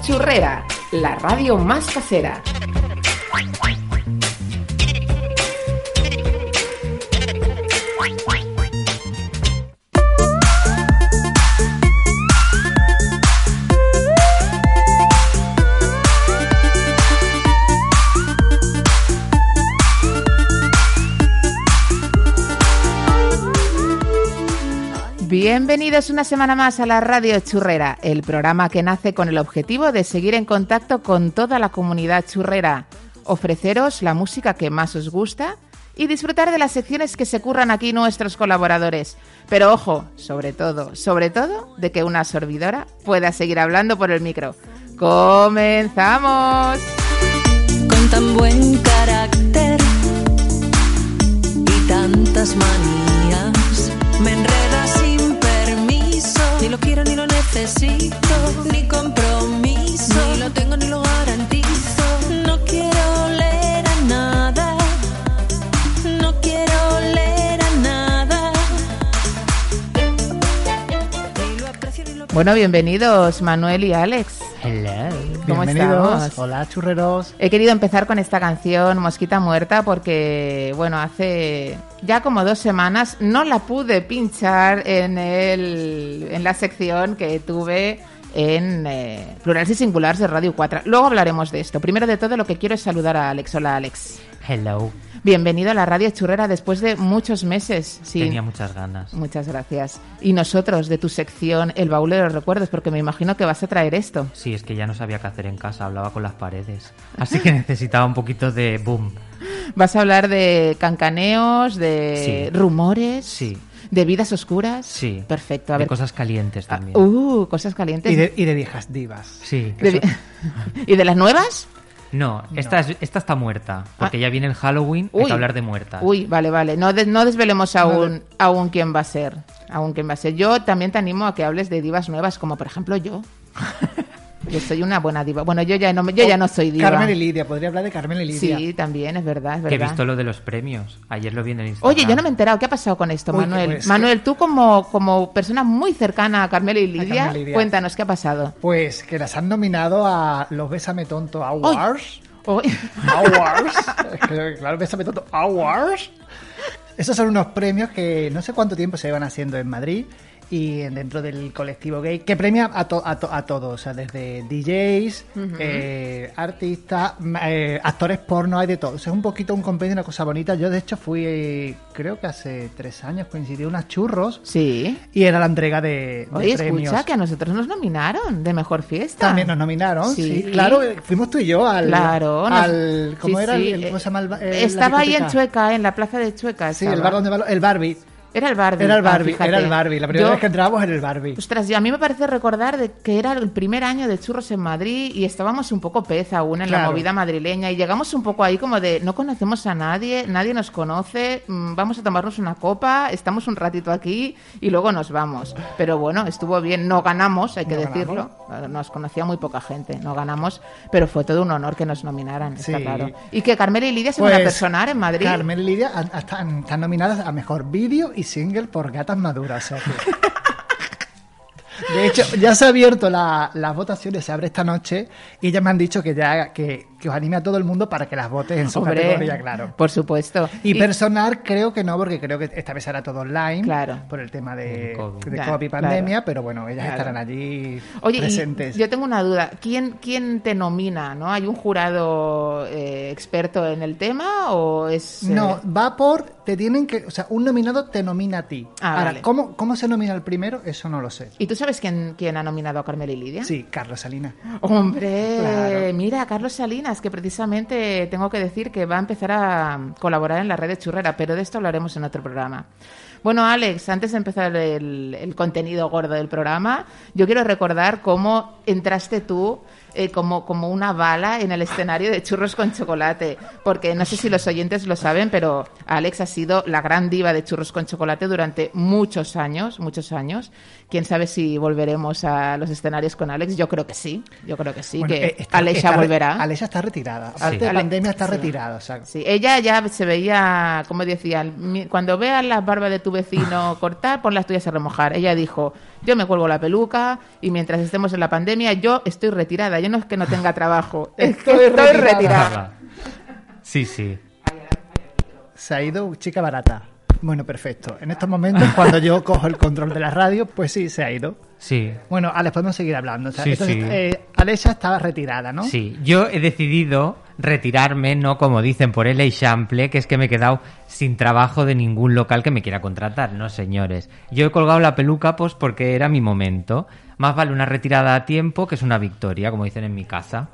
Churrera, la radio más casera. Bienvenidos una semana más a la Radio Churrera, el programa que nace con el objetivo de seguir en contacto con toda la comunidad churrera, ofreceros la música que más os gusta y disfrutar de las secciones que se curran aquí nuestros colaboradores. Pero ojo, sobre todo, sobre todo, de que una sorbidora pueda seguir hablando por el micro. ¡Comenzamos! Con tan buen carácter y tantas manías, necesito, ni compromiso. Ni lo tengo ni lo garantizo. No quiero leer a nada. No quiero leer a nada. Bueno, bienvenidos Manuel y Alex. Hello. ¿Cómo Bienvenidos. estamos? Hola, churreros. He querido empezar con esta canción, Mosquita Muerta, porque, bueno, hace ya como dos semanas no la pude pinchar en, el, en la sección que tuve en eh, Plurales y Singulares de Radio 4. Luego hablaremos de esto. Primero de todo, lo que quiero es saludar a Alex. Hola, Alex. Hello. Bienvenido a la Radio Churrera después de muchos meses. Sí. Tenía muchas ganas. Muchas gracias. Y nosotros, de tu sección, El Baúl de los Recuerdos, porque me imagino que vas a traer esto. Sí, es que ya no sabía qué hacer en casa, hablaba con las paredes. Así que necesitaba un poquito de boom. Vas a hablar de cancaneos, de Sí. rumores, Sí. de vidas oscuras. Sí. Perfecto. A de ver. cosas calientes Ah, también. Uh, cosas calientes. Y de, y de viejas divas. Sí. De vi- ¿Y de las nuevas? No, esta, es- esta está muerta, porque Ah. ya viene el Halloween, hay Uy. que hablar de muertas. Uy, vale, vale. No, des- no desvelemos aún, aún quién va a ser. Aún quién va a ser. Yo también te animo a que hables de divas nuevas, como por ejemplo yo. yo soy una buena diva. Bueno, yo ya no, yo ya no soy diva. Carmen y Lidia, podría hablar de Carmen y Lidia. Sí, también, es verdad, es que he verdad. visto lo de los premios. Ayer lo vi en el Instagram. Oye, yo no me he enterado. ¿Qué ha pasado con esto, Uy, Manuel? pues, Manuel, tú como, como persona muy cercana a Carmela y Lidia, Carmen y Lidia. cuéntanos qué ha pasado. Pues que las han nominado a los Bésame Tonto Awards. Awards. Claro, Bésame Tonto Awards. Esos son unos premios que no sé cuánto tiempo se llevan haciendo en Madrid y dentro del colectivo gay, que premia a, to- a, to- a todos, o sea, desde DJs, eh, artistas, eh, actores porno, hay de todo. O sea, es un poquito un compendio, una cosa bonita. Yo, de hecho, fui, creo que hace tres años, coincidió unas churros Sí. y era la entrega de, de Oye, premios. escucha, que a nosotros nos nominaron de mejor fiesta. También nos nominaron, Sí. sí. Claro, fuimos tú y yo al. Claro. al ¿Cómo sí, era? sí, el, ¿Cómo se llama el, ba- eh, el- la Estaba ahí en? Chueca, en la plaza de Chueca. Sí, el bar donde va- el Barbie. Era el Barbie. Era el ah, Barbie, fíjate. era el Barbie. La primera Yo- vez que entrábamos era el Barbie. Ostras, yo- a mí me parece recordar de que era el primer año de churros en Madrid y estábamos un poco pez aún en la Claro. movida madrileña y llegamos un poco ahí como de no conocemos a nadie, nadie nos conoce, mm, vamos a tomarnos una copa, estamos un ratito aquí y luego nos vamos. Pero bueno, estuvo bien, no ganamos, hay que No decirlo, nos conocía muy poca gente, no ganamos, pero fue todo un honor que nos nominaran, está Sí. claro. Y que Carmela y Lidia se van a Pues, personar en Madrid. Carmen y Lidia están nominadas a mejor vídeo y single por Gatas Maduras. De hecho, ya se ha abierto la- las votaciones, se abre esta noche y ya me han dicho que ya que, que os anime a todo el mundo para que las votes en su Hombre, categoría, claro. Por supuesto. Y, personal creo que no, porque creo que esta vez será todo online. Claro. Por el tema de, COVID. de Claro, COVID y claro. pandemia, pero bueno, ellas Claro. estarán allí Oye, presentes. yo tengo una duda. ¿Quién, quién te nomina? ¿No? ¿Hay un jurado eh, experto en el tema o es...? eh, No, va por te tienen que, o sea, un nominado te nomina a ti. Ah, Ahora, vale. ¿cómo, ¿cómo se nomina el primero? Eso no lo sé. ¿Y tú sabes quién, quién ha nominado a Carmela y Lidia? Sí, Carlos Salinas. Hombre, Claro. mira, Carlos Salinas, que precisamente tengo que decir que va a empezar a colaborar en la red de Churrera, pero de esto hablaremos en otro programa. Bueno, Alex, antes de empezar el, contenido gordo del programa, yo quiero recordar cómo entraste tú eh, como, como una bala en el escenario de churros con chocolate, porque no sé si los oyentes lo saben, pero Alex ha sido la gran diva de churros con chocolate durante muchos años, muchos años. Quién sabe si volveremos a los escenarios con Alex. Yo creo que sí, yo creo que sí, Bueno, que eh, está- re- volverá. Alexia está retirada. Aparte Sí. de Ale- pandemia está sí. retirada. O sea, Sí, ella ya se veía, como decían, mi- cuando veas las barbas de tu vecino cortar, pon las tuyas a remojar. Ella dijo, yo me cuelgo la peluca y mientras estemos en la pandemia, yo estoy retirada. Yo no es que no tenga trabajo, Estoy estoy retirada. retirada. Sí, sí. se ha ido chica barata. Bueno, perfecto. En estos momentos, cuando yo cojo el control de la radio, pues sí, se ha ido. Sí. Bueno, Alex, podemos seguir hablando. O sea, Sí, entonces, sí. eh, Alexia estaba retirada, ¿no? Sí, yo he decidido retirarme, no como dicen por el Eixample, que es que me he quedado sin trabajo de ningún local que me quiera contratar, no señores. Yo he colgado la peluca pues porque era mi momento. Más vale una retirada a tiempo que es una victoria, como dicen en mi casa.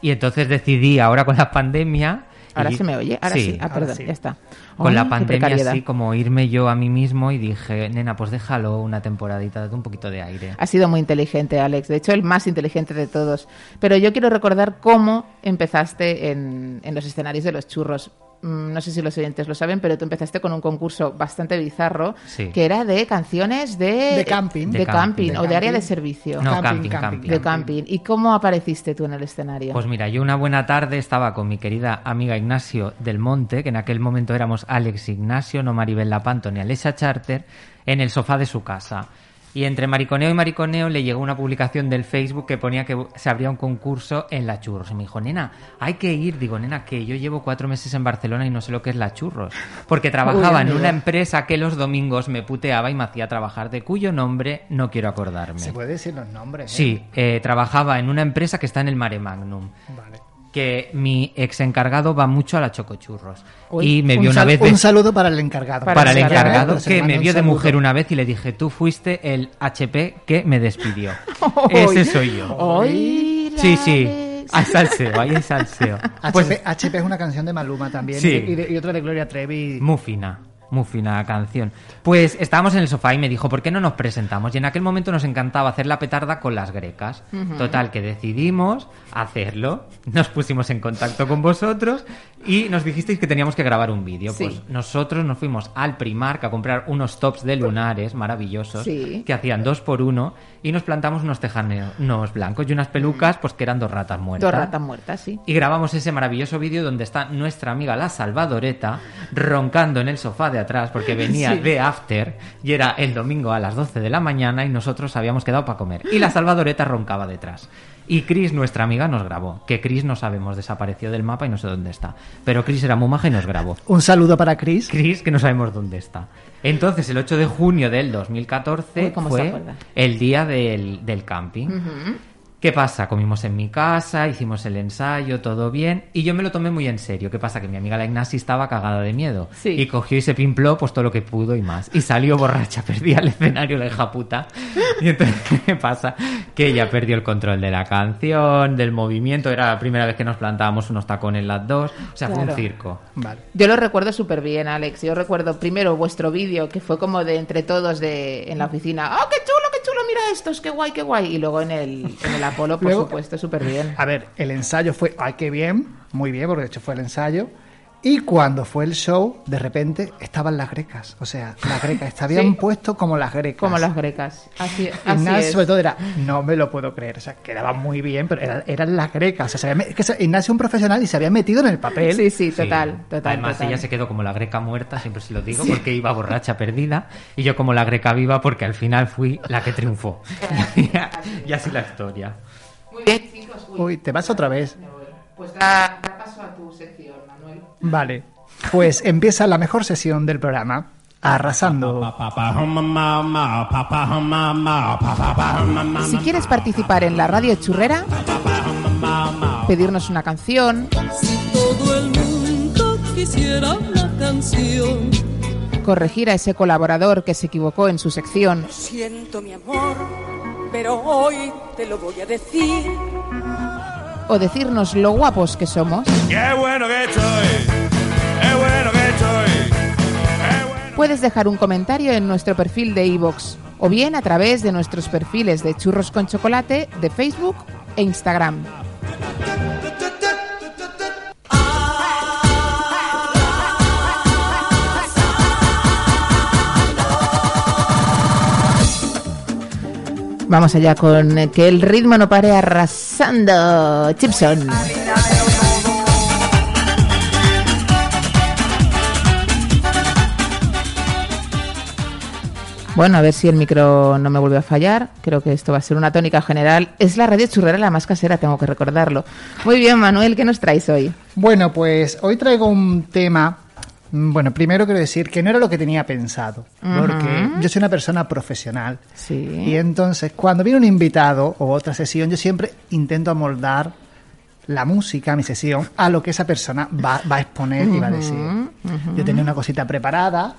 Y entonces decidí ahora con la pandemia... Ahora y- se me oye, ahora sí. Ah, ahora perdón, sí. ya está. Con la pandemia así como irme yo a mí mismo y dije, nena, pues déjalo una temporadita, date un poquito de aire. Ha sido muy inteligente, Alex. De hecho, el más inteligente de todos. Pero yo quiero recordar cómo empezaste en, en los escenarios de los churros. Mm, No sé si los oyentes lo saben, pero tú empezaste con un concurso bastante bizarro Sí. que era de canciones de, De camping. de De camping, camping. o de área de servicio. No, Camping, camping, de camping. ¿Y cómo apareciste tú en el escenario? Pues mira, yo una buena tarde estaba con mi querida amiga Ignacio del Monte, que en aquel momento éramos Alex Ignacio, no Maribel Lapanto ni Alessia Charter, en el sofá de su casa. Y entre mariconeo y mariconeo le llegó una publicación del Facebook que ponía que se abría un concurso en la churros. Y me dijo, nena, hay que ir. Digo, nena, que yo llevo cuatro meses en Barcelona y no sé lo que es la churros. Porque trabajaba en una empresa que los domingos me puteaba y me hacía trabajar, de cuyo nombre no quiero acordarme. Se puede decir los nombres. ¿eh? Sí, eh, trabajaba en una empresa que está en el Mare Magnum Vale. Que mi ex encargado va mucho a la chocochurros Uy, y me un, vio una sal- vez un saludo para el encargado. para para el encargado que me un vio de saludo. mujer una vez y le dije tú fuiste el HP que me despidió ese soy yo ¡Ay, sí sí hay salseo hay salseo pues HP, HP es una canción de Maluma también. Sí. Y, de- y otra de Gloria Trevi. muy fina muy fina canción. Pues estábamos en el sofá y me dijo, ¿por qué no nos presentamos? Y en aquel momento nos encantaba hacer la petarda con las grecas. Total, que decidimos hacerlo. Nos pusimos en contacto con vosotros y nos dijisteis que teníamos que grabar un vídeo. Sí. Pues nosotros nos fuimos al Primark a comprar unos tops de lunares maravillosos Sí. que hacían dos por uno y nos plantamos unos tejanos blancos y unas pelucas, pues que eran dos ratas muertas. Dos ratas muertas, sí. Y grabamos ese maravilloso vídeo donde está nuestra amiga la Salvadoreta roncando en el sofá de atrás porque venía Sí. de After y era el domingo a las 12 de la mañana y nosotros habíamos quedado para comer. Y la Salvadoreta roncaba detrás. Y Chris, nuestra amiga, nos grabó. Que Chris no sabemos, desapareció del mapa y no sé dónde está. Pero Chris era muy maja y nos grabó. Un saludo para Chris. Chris, que no sabemos dónde está. Entonces, el 8 de junio del 2014 Uy, ¿cómo se fue el día del, del camping. ¿Qué pasa? Comimos en mi casa, hicimos el ensayo, todo bien, y yo me lo tomé muy en serio. ¿Qué pasa? Que mi amiga la Ignasi estaba cagada de miedo. Sí. Y cogió y se pimpló pues todo lo que pudo y más. Y salió borracha, perdía el escenario la hija puta. Y entonces, ¿qué pasa? Que ella perdió el control de la canción, del movimiento. Era la primera vez que nos plantábamos unos tacones las dos. O sea, fue Claro. un circo. Vale. Yo lo recuerdo súper bien, Alex. Yo recuerdo primero vuestro vídeo, que fue como de entre todos de, en la oficina. ¡Oh, qué chulo, chulo! Mira estos, qué guay, qué guay. Y luego en el, en el Apolo, por Luego- supuesto, súper bien. A ver, el ensayo fue, ay, qué bien, muy bien, porque de hecho fue el ensayo. Y cuando fue el show, de repente estaban las grecas. O sea, las grecas, se habían Sí. puesto como las grecas. Como las grecas. Así, Y así nada, es. sobre todo era, no me lo puedo creer, o sea, quedaba muy bien, pero era- eran las grecas. O sea, se había me- es que Ignacio es un profesional y se había metido en el papel. Sí, sí, Sí. total. Además, total. ella se quedó como la greca muerta, siempre se lo digo, porque iba borracha perdida, y yo como la greca viva, porque al final fui la que triunfó. y así la historia. Muy bien, chicos. Uy, Uy, te vas otra vez. Pues da, da paso a tu sección. Vale, pues empieza la mejor sesión del programa, arrasando. Si quieres participar en la radio churrera, pedirnos una canción, Si todo el mundo quisiera hablar canción. Corregir a ese colaborador que se equivocó en su sección. Siento mi amor, pero hoy te lo voy a decir. O decirnos lo guapos que somos. Qué bueno que estoy, qué bueno que estoy. Qué bueno. Puedes dejar un comentario en nuestro perfil de iVoox o bien a través de nuestros perfiles de Churros con Chocolate de Facebook e Instagram. Vamos allá con eh, que el ritmo no pare arrasando. Chipson. Bueno, a ver si el micro no me vuelve a fallar. Creo que esto va a ser una tónica general. Es la radio churrera la más casera, tengo que recordarlo. Muy bien, Manuel, ¿qué nos traes hoy? Bueno, pues hoy traigo un tema. Mm, Bueno, primero quiero decir que no era lo que tenía pensado, porque yo soy una persona profesional. Sí. Y entonces, cuando viene un invitado o otra sesión, yo siempre intento amoldar la música, mi sesión, a lo que esa persona va, va a exponer y va a decir. Yo tenía una cosita preparada,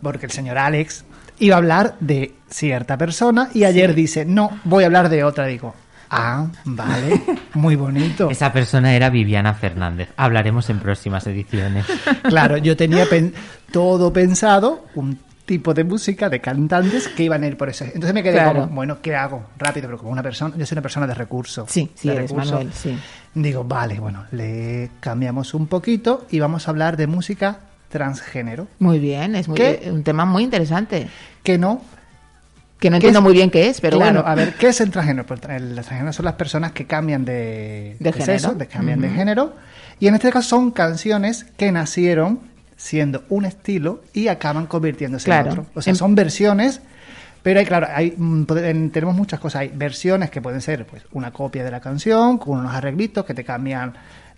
porque el señor Alex iba a hablar de cierta persona y ayer dice, no, voy a hablar de otra. Digo, ah, vale, muy bonito. Esa persona era Viviana Fernández. Hablaremos en próximas ediciones. Claro, yo tenía pen- todo pensado, un tipo de música, de cantantes que iban a ir por eso. Entonces me quedé Claro. como, bueno, ¿qué hago? Rápido, pero como una persona, yo soy una persona de recursos. Sí, sí de eres, recursos. Manuel, sí. Digo, vale, bueno, le cambiamos un poquito y vamos a hablar de música transgénero. Muy bien, es muy- un tema muy interesante. Que no. Que no ¿Qué entiendo es? muy bien qué es, pero claro, bueno. a ver, ¿qué es el transgénero? Pues el transgénero son las personas que cambian de, De género. sexo, de, cambian de género. Y en este caso son canciones que nacieron siendo un estilo y acaban convirtiéndose Claro. en otro. O sea, En- son versiones, pero hay, claro, hay, mm, tenemos muchas cosas. Hay versiones que pueden ser pues una copia de la canción, con unos arreglitos que te cambian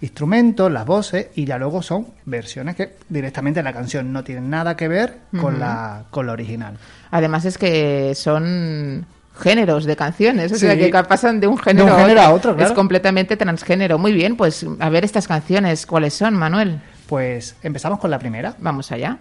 instrumentos, las voces, y ya luego son versiones que directamente la canción no tienen nada que ver con, la, con la original. Además es que son géneros de canciones, o sea que pasan de un género, De un género a otro, claro. Es completamente transgénero. Muy bien, pues a ver estas canciones, ¿cuáles son, Manuel? Pues empezamos con la primera. Vamos allá.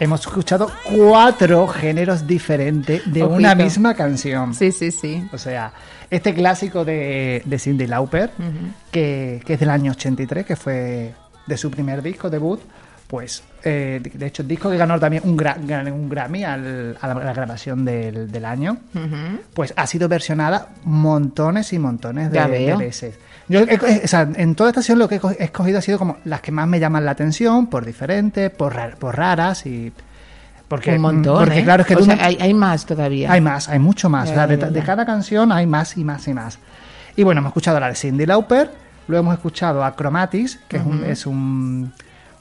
Hemos escuchado cuatro géneros diferentes de Ojito. una misma canción. Sí, sí, sí. O sea, este clásico de, de Cindy Lauper, que, que es del año 83, que fue de su primer disco debut, pues eh, de hecho el disco que ganó también un, gra- un Grammy al- a la, grabación del, del año, pues ha sido versionada montones y montones de, de veces. Yo, o sea, en toda esta sesión lo que he co- he escogido ha sido como las que más me llaman la atención, por diferentes, por, rar- por raras y... Porque, un montón, porque ¿eh? claro, es que O tú sea, no- hay, hay más todavía. hay más, hay mucho más. Ya, de, cada canción hay más y más y más. Y bueno, hemos escuchado la de Cindy Lauper, luego hemos escuchado a Chromatics, que es un, es un,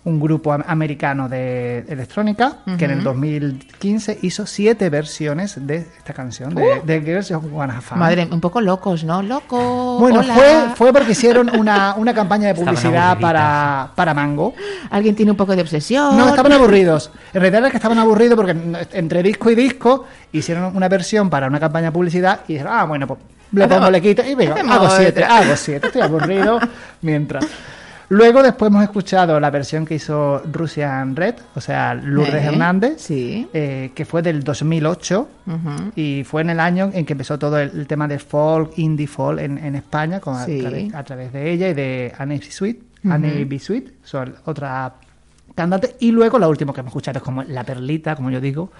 un grupo am- americano de electrónica, que en el 2015 hizo siete versiones de esta canción, de, de Girls Fun. Uh. Madre, un poco locos, ¿no? Loco. Bueno, hola. fue, fue porque hicieron una, una campaña de publicidad para, para Mango. Alguien tiene un poco de obsesión. No, estaban aburridos. En realidad era que estaban aburridos porque entre disco y disco hicieron una versión para una campaña de publicidad y dijeron, ah, bueno, pues le pongo, le quito y venga, hago siete, hago siete, estoy aburrido mientras. Luego después hemos escuchado la versión que hizo Russian Red, o sea, Lourdes Eh, Hernández, sí. eh, que fue del 2008 Ujú. y fue en el año en que empezó todo el, el tema de folk, indie folk en, en España con, a- Sí. a, través, a través de ella y de Annie B. Sweet, Annie B. Sweet, son otra cantante. Y luego la última que hemos escuchado es como la perlita, como yo digo,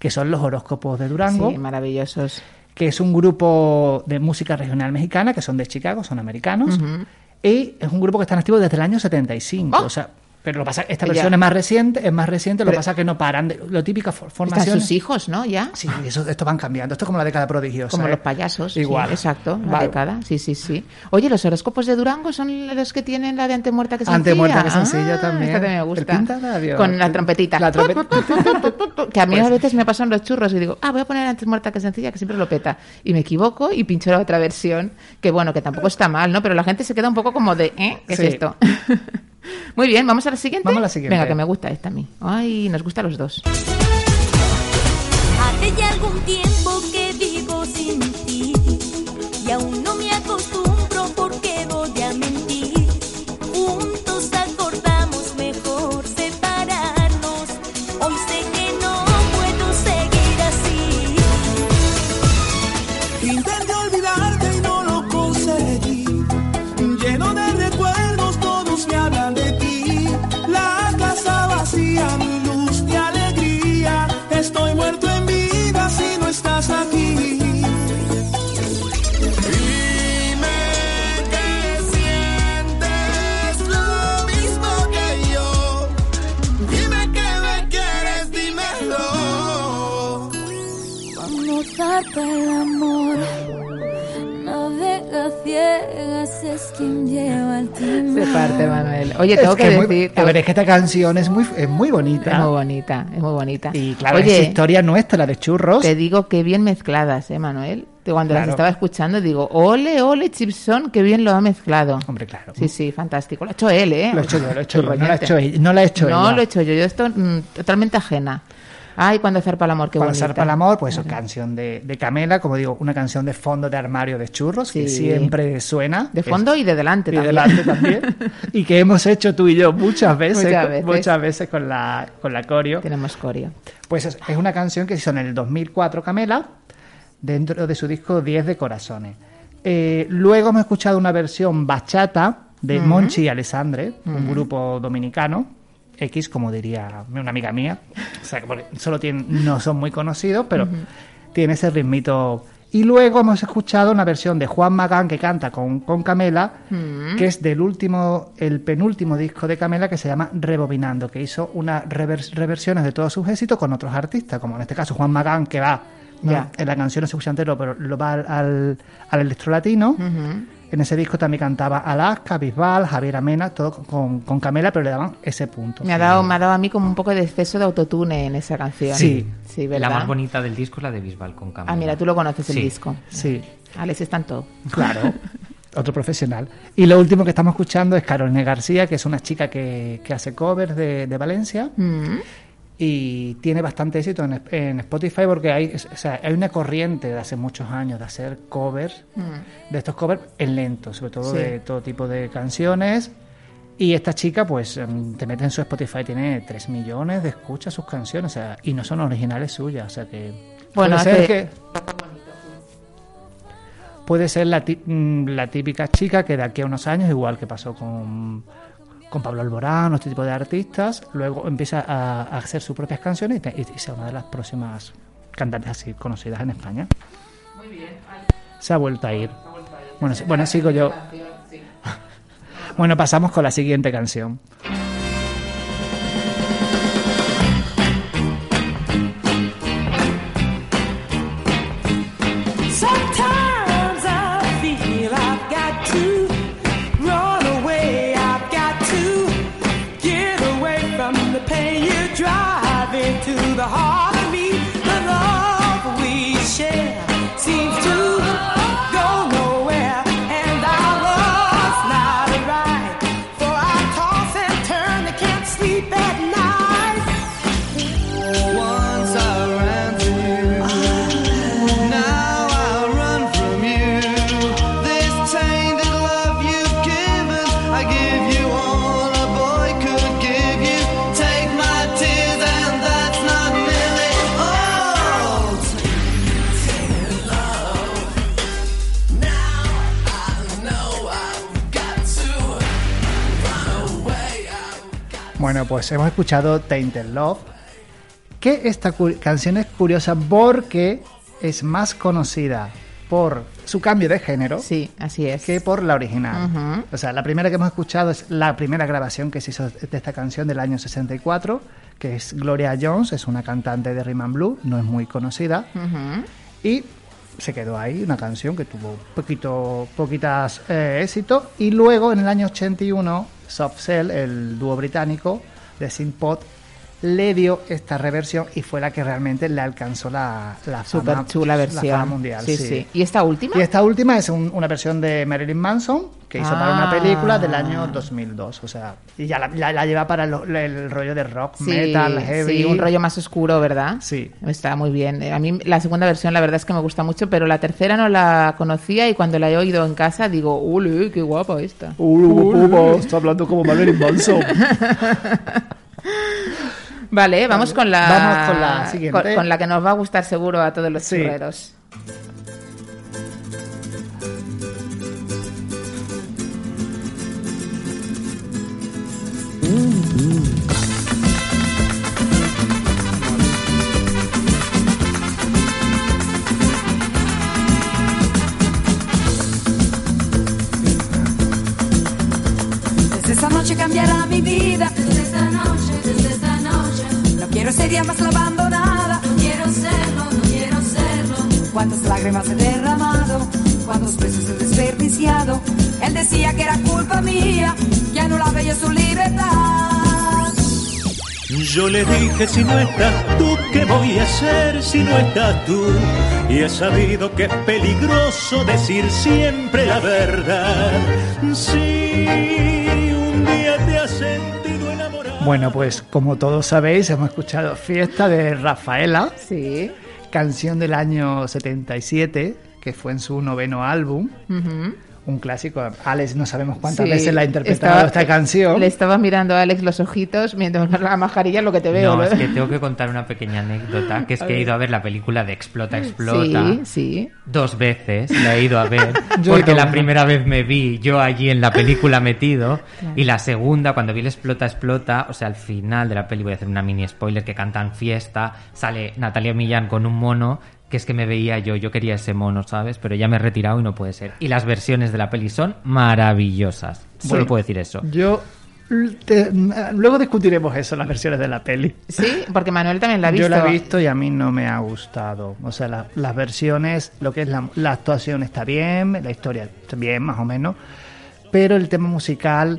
que son los horóscopos de Durango, Sí, maravillosos. que es un grupo de música regional mexicana, que son de Chicago, son americanos, y es un grupo que está activo desde el año 75, Oh. o sea... Pero lo pasa, esta Ya. versión es más reciente, es más reciente, lo que pasa es que no paran de lo típica for- Están formación. sus hijos, ¿no? Ya. Sí, eso, esto van cambiando. Esto es como la década prodigiosa. Como ¿eh? los payasos. sí, Igual. exacto, la Vale. década. Sí, sí, sí. Oye, ¿los horóscopos de Durango son los que tienen la de antemuerta que sencilla? Antemuerta que sencilla Ah, también. Esta también me El gusta. Con la trompetita. La trompet- que a mí Pues- a veces me pasan los churros y digo, ah, voy a poner antemuerta que sencilla, que siempre lo peta. Y me equivoco y pincho la otra versión, que bueno, que tampoco está mal, ¿no? Pero la gente se queda un poco como de, ¿eh? ¿Qué Sí. es esto? Muy bien, ¿vamos a la siguiente? Vamos a la siguiente. Venga, que me gusta esta a mí. Ay, nos gusta a los dos. Hace ya algún tiempo Se parte, Manuel. Oye, Es tengo que, es muy- decir... a ver, es que esta canción es muy, es muy bonita. Es muy bonita, es muy bonita. Y claro, Oye, es historia nuestra de churros. Te digo que bien mezcladas, ¿eh, Manuel? Que Cuando las Claro. estaba escuchando digo, ole, ole, Chipson, que bien lo ha mezclado. Hombre, claro. Sí, sí, fantástico. Lo ha hecho él, ¿eh? Lo he hecho yo, lo he hecho yo, no lo ha hecho no lo ha hecho No ella. lo he hecho yo, yo esto mm, totalmente ajena. Ay, cuando zarpa el amor, qué Cuando bonita. zarpa el amor, pues Claro. canción de, de Camela, como digo, una canción de fondo de armario de churros, que siempre suena. De Es- fondo y de delante y también. delante también. y que hemos hecho tú y yo muchas veces, Muchas veces. muchas veces con la, con la coreo. Tenemos corio. Pues es, es una canción que hizo en el 2004 Camela, dentro de su disco 10 de Corazones. Eh, luego hemos escuchado una versión bachata de. Monchi y Alessandre, un grupo dominicano, X, como diría una amiga mía. O sea, que porque solo tienen, no son muy conocidos, pero tiene ese ritmito. Y luego hemos escuchado una versión de Juan Magán que canta con, con Camela, Mm. que es del último, el penúltimo disco de Camela que se llama Rebobinando, que hizo unas revers- reversiones de todos sus éxitos con otros artistas, como en este caso Juan Magán, que va, en la canción no se escucha entero, pero lo va al, al, al electro latino. Ujú. En ese disco también cantaba Alaska, Bisbal, Javier Amena, todo con, con Camela, pero le daban ese punto. Me ha, dado, me ha dado a mí como un poco de exceso de autotune en esa canción. Sí. Sí, ¿verdad? La más bonita del disco es la de Bisbal con Camila. Ah, mira, tú lo conoces el Sí. disco. Sí, Alex está en todo. claro. Otro profesional. Y lo último que estamos escuchando es Carolina García, que es una chica que, que hace covers de, de Valencia Mm. Y tiene bastante éxito en, en Spotify porque hay, o sea, hay una corriente de hace muchos años de hacer covers, Mm. de estos covers en lento, sobre todo Sí. de todo tipo de canciones. Y esta chica, pues, em, te mete en su Spotify, tiene 3 millones de escuchas sus canciones, o sea, y no son originales suyas, o sea que... Bueno, puede ser que... Puede ser la, mm, la típica chica que de aquí a unos años, igual que pasó con, con Pablo Alborán este tipo de artistas, luego empieza a, a hacer sus propias canciones y, y sea una de las próximas cantantes así conocidas en España. Se ha vuelto a ir. Bueno, bueno, sigo yo. Bueno, pasamos con la siguiente canción. Pues hemos escuchado Tainted Love, Que esta canción es curiosa porque es más conocida por su cambio de género Sí, así es. que por la original. O sea, la primera que hemos escuchado es la primera grabación que se hizo de esta canción del año 64, que es Gloria Jones, es una cantante de Rhythm and Blue, no es muy conocida, y se quedó ahí, una canción que tuvo poquito, poquitas eh, éxito, y luego en el año 81, Soft Cell, el dúo británico de Synthpop le dio esta reversión y fue la que realmente le alcanzó la, la fama, Súper chula versión. la fama mundial. sí, sí. ¿Y esta última? Y esta última es un- una versión de Marilyn Manson que hizo para una Ah. película del año 2002. O sea, y ya la, la- la lleva para lo- el, rollo de rock, Sí, metal, heavy. sí, un rollo más oscuro, ¿verdad? Sí. Está muy bien. A mí la segunda versión la verdad es que me gusta mucho, pero la tercera no la conocía y cuando la he oído en casa digo, ¡ule, qué guapa esta! Uh, está hablando como Marilyn Manson. Vale, vamos con la, Vamos con la siguiente. Con, con la que nos va a gustar seguro a todos los Sí. churreros. Yo le dije si no estás tú, ¿qué voy a hacer si no estás tú? Y he sabido que es peligroso decir siempre la verdad. Si un día te has sentido enamorado. bueno, pues como todos sabéis, hemos escuchado Fiesta de Rafaela, Sí. canción del año 77, que fue en su noveno álbum. Ujú. Un clásico. Alex, no sabemos cuántas Sí, veces la ha interpretado estaba- esta canción. Le estaba mirando a Alex los ojitos mientras la mascarilla es lo que te veo. No, ¿no? es que tengo que contar una pequeña anécdota, que es A que he ver. ido a ver la película de Explota, Explota. Sí, sí. Dos veces la he ido a ver, Yo porque la primera vez me vi yo allí en la película metido, y la segunda, cuando vi el Explota, Explota, o sea, al final de la peli, voy a hacer una mini spoiler, que cantan fiesta, sale Natalia Millán con un mono, que es que me veía yo, yo quería ese mono, ¿sabes? Pero ya me he retirado y no puede ser. Y las versiones de la peli son maravillosas, solo Bueno, puedo decir eso. Yo. te- luego discutiremos eso, las versiones de la peli. Sí, porque Manuel también la ha visto. Yo la he visto y a mí no me ha gustado. O sea, la- las versiones, lo que es la, la actuación está bien, la historia está bien, más o menos, pero el tema musical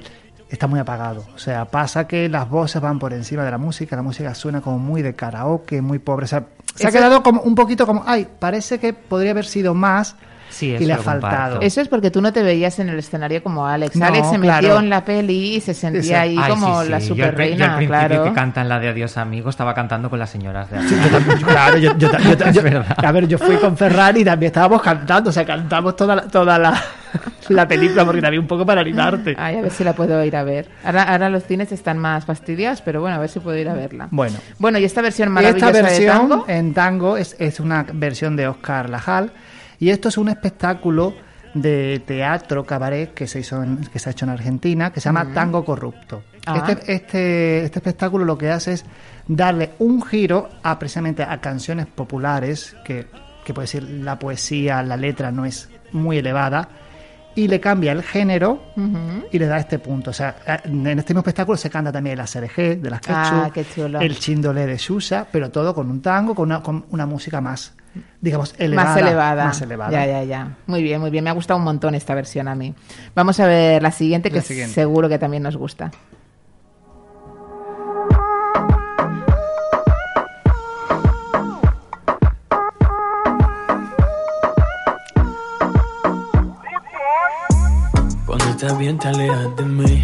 está muy apagado. O sea, pasa que las voces van por encima de la música, la música suena como muy de karaoke, muy pobre. O sea, se ha quedado como un poquito como, ay, parece que podría haber sido más Sí, y le ha faltado. Eso es porque tú no te veías en el escenario como Alex. No, Alex se metió en la peli y se sentía Eso. ahí Ay, como sí, la. Yo super yo al reina, principio claro. que cantan la de Adiós amigo estaba cantando con las señoras de Yo también- claro, yo, yo- yo- yo- a ver, yo fui con Ferrari y también estábamos cantando, o sea, cantamos toda la, toda la, la película porque también un poco para animarte. Ay, a ver si la puedo ir a ver. Ahora, ahora los cines están más fastidiados, pero bueno, a ver si puedo ir a verla. Bueno, Bueno, y esta versión esta maravillosa versión de tango. en tango es, es una versión de Oscar Lajal y esto es un espectáculo de teatro cabaret que se hizo en- que se ha hecho en Argentina que se llama Tango Corrupto. Ah. Este, este, este espectáculo lo que hace es darle un giro a precisamente a canciones populares que, que puede decir la poesía, la letra no es muy elevada y le cambia el género y le da este punto. O sea, en este mismo espectáculo se canta también la CRG de las Quechu, Ah, el chindolé de Xuxa, pero todo con un tango, con una, con una música más, digamos, elevada. Más elevada. Más elevada. Ya, ya, ya. Muy bien, muy bien. Me ha gustado un montón esta versión a mí. Vamos a ver la siguiente, que La siguiente. seguro que también nos gusta. Cuando estás bien te alejas de mí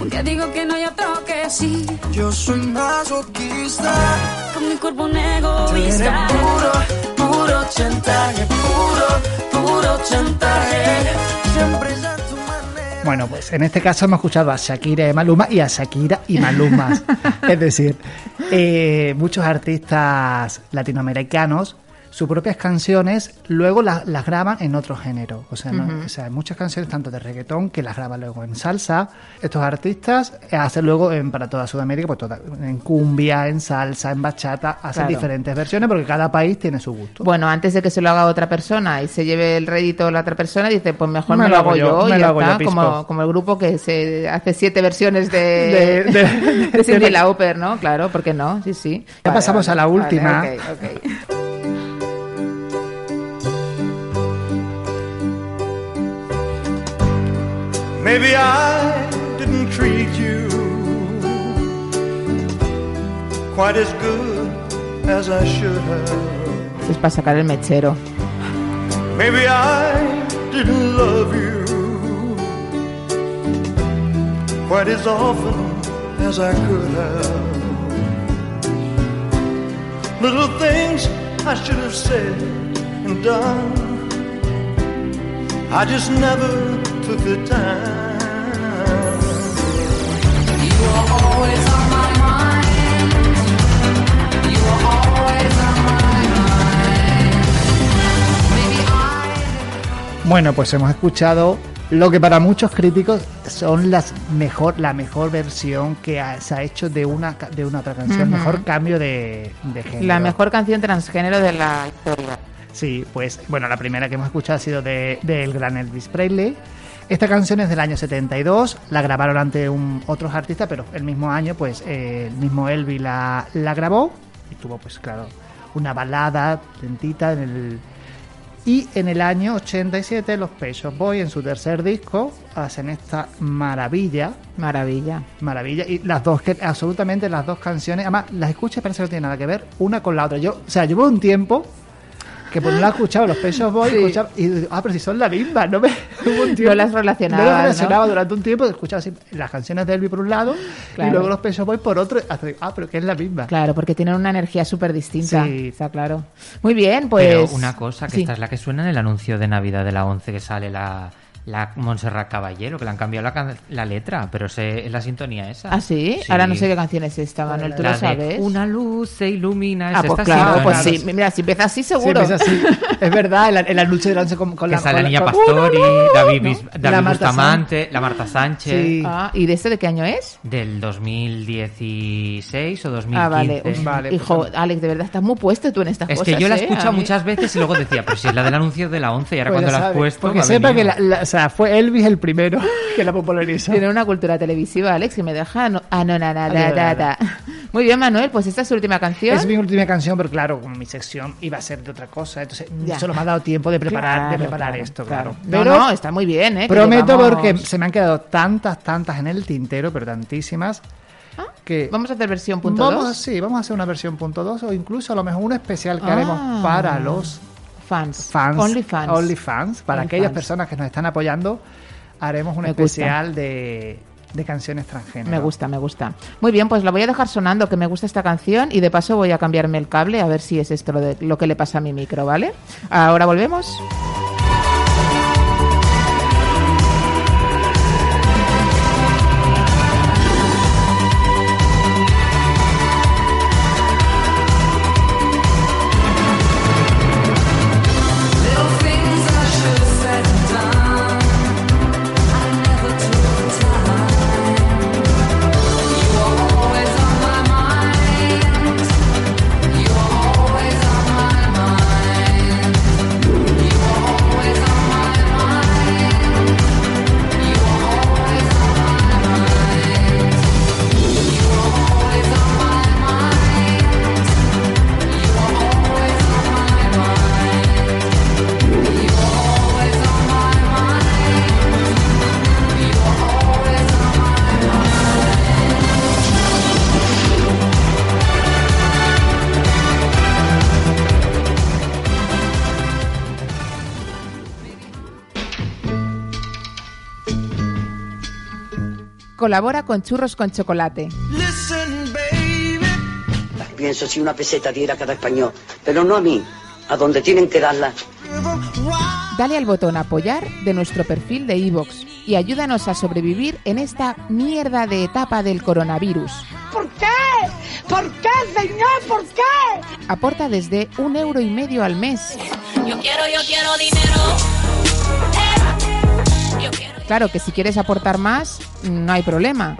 Un día digo que no hay otro que sí. Yo soy masoquista. Con mi cuerpo un Tú eres egoísta. puro, puro chantaje, puro, puro chantaje. Siempre es a tu manera. Bueno, pues en este caso hemos escuchado a Shakira y Maluma y a Shakira y Maluma. es decir, eh, muchos artistas latinoamericanos sus propias canciones luego las, las graban en otro género. O sea, ¿no? O sea, hay muchas canciones tanto de reggaetón que las graban luego en salsa. Estos artistas hacen luego en, para toda Sudamérica, pues toda- en cumbia, en salsa, en bachata, hacen Claro. diferentes versiones porque cada país tiene su gusto. Bueno, antes de que se lo haga otra persona y se lleve el rédito la otra persona, dice, pues mejor me, lo hago yo, y ya yo, está, como, como el grupo que se hace siete versiones de, De- de- de de- Lauper, ¿no? Claro, ¿por qué no? Sí, sí. Ya pasamos a la última. Vale, ok, ok. Maybe I didn't treat you quite as good as I should have. Es para sacar el mechero. Maybe I didn't love you quite as often as I could have. Little things I should have said and done. I just never took the time. Bueno, pues hemos escuchado lo que para muchos críticos son las mejor, la mejor versión que ha- se ha hecho de una, de una otra canción, mejor cambio de, de género. La mejor canción transgénero de la historia. Sí, pues bueno, la primera que hemos escuchado ha sido de- del gran Elvis Presley. Esta canción es del año 72, la grabaron ante un, otros artistas, pero el mismo año, pues eh, el mismo Elvis la, la grabó y tuvo, pues claro, una balada lentita en el... Y en el año 87 los Pet Shop Boys en su tercer disco hacen esta maravilla. Maravilla. Maravilla. Y las dos, que absolutamente las dos canciones, además las escuchas parece que no tienen nada que ver una con la otra. Yo, o sea, llevo un tiempo que por no la he escuchado los Pet Shop Boys, Sí. escuchaba- y digo, ah, pero si son la misma, no me un tiempo- No las relacionabas, No las relacionaba ¿no? durante un tiempo, escuchaba así las canciones de Elvis por un lado Claro. y luego los Pet Shop Boys por otro, hasta digo, ah, pero que es la misma. Claro, porque tienen una energía súper distinta. Sí. Está claro. Muy bien, pues. Pero una cosa, que Sí. esta es la que suena en el anuncio de Navidad de la 11 que sale la, la Montserrat Caballero, que le han cambiado la, can- la letra, pero se- es la sintonía esa. ¿Ah, sí? Ahora no sé qué canción es esta, Manuel, tú La lo de sabes. Una luz se ilumina. Ah, es pues esta claro, pues sí. Mira, si empieza así, seguro. Sí, es así. es verdad, el, el anuncio del once con, con Que la con la niña con- Pastori, David, La David Marta Bustamante, la Marta Sánchez. Sí. Ah, ¿y de este de qué año es? Del 2016 o 2015. Ah, vale. Uf, Vale, pues Hijo, Alex, de verdad estás muy puesto tú en estas Es cosas. que yo la he ¿eh? escuchado muchas veces y luego decía, pero si es la del anuncio de la 11 y ahora Pues cuando la has puesto. Porque sepa que la, la- sea, fue Elvis el primero que la popularizó. Tiene una cultura televisiva, Alex, que me deja ano- anonadada. Muy bien, Manuel, pues esta es su última canción. Es mi última canción, pero claro, como mi sección iba a ser de otra cosa, entonces Ya. solo me ha dado tiempo de preparar, de preparar claro, esto, claro. claro. No, no, está muy bien, ¿eh? Prometo llevamos- porque se me han quedado tantas, tantas en el tintero, pero tantísimas, que... Vamos a hacer versión punto vamos, dos. Sí, vamos a hacer una versión punto dos o incluso a lo mejor un especial que Ah. haremos para los Fans. fans. Only fans. Only fans, para Only aquellas fans. personas que nos están apoyando, haremos un Me gusta. especial de, de canciones transgénero. Me gusta, me gusta. Muy bien, pues la voy a dejar sonando, que me gusta esta canción y de paso voy a cambiarme el cable a ver si es esto lo, de- lo que le pasa a mi micro, ¿vale? Ahora volvemos. Colabora con Churros con Chocolate. Listen, baby. Pienso si una peseta diera cada español, pero no a mí, a donde tienen que darla. Dale al botón apoyar de nuestro perfil de iVoox y ayúdanos a sobrevivir en esta mierda de etapa del coronavirus. ¿Por qué? ¿Por qué, señor? ¿Por qué? Aporta desde un euro y medio al mes. Yo quiero, yo quiero dinero. Claro que si quieres aportar más, no hay problema.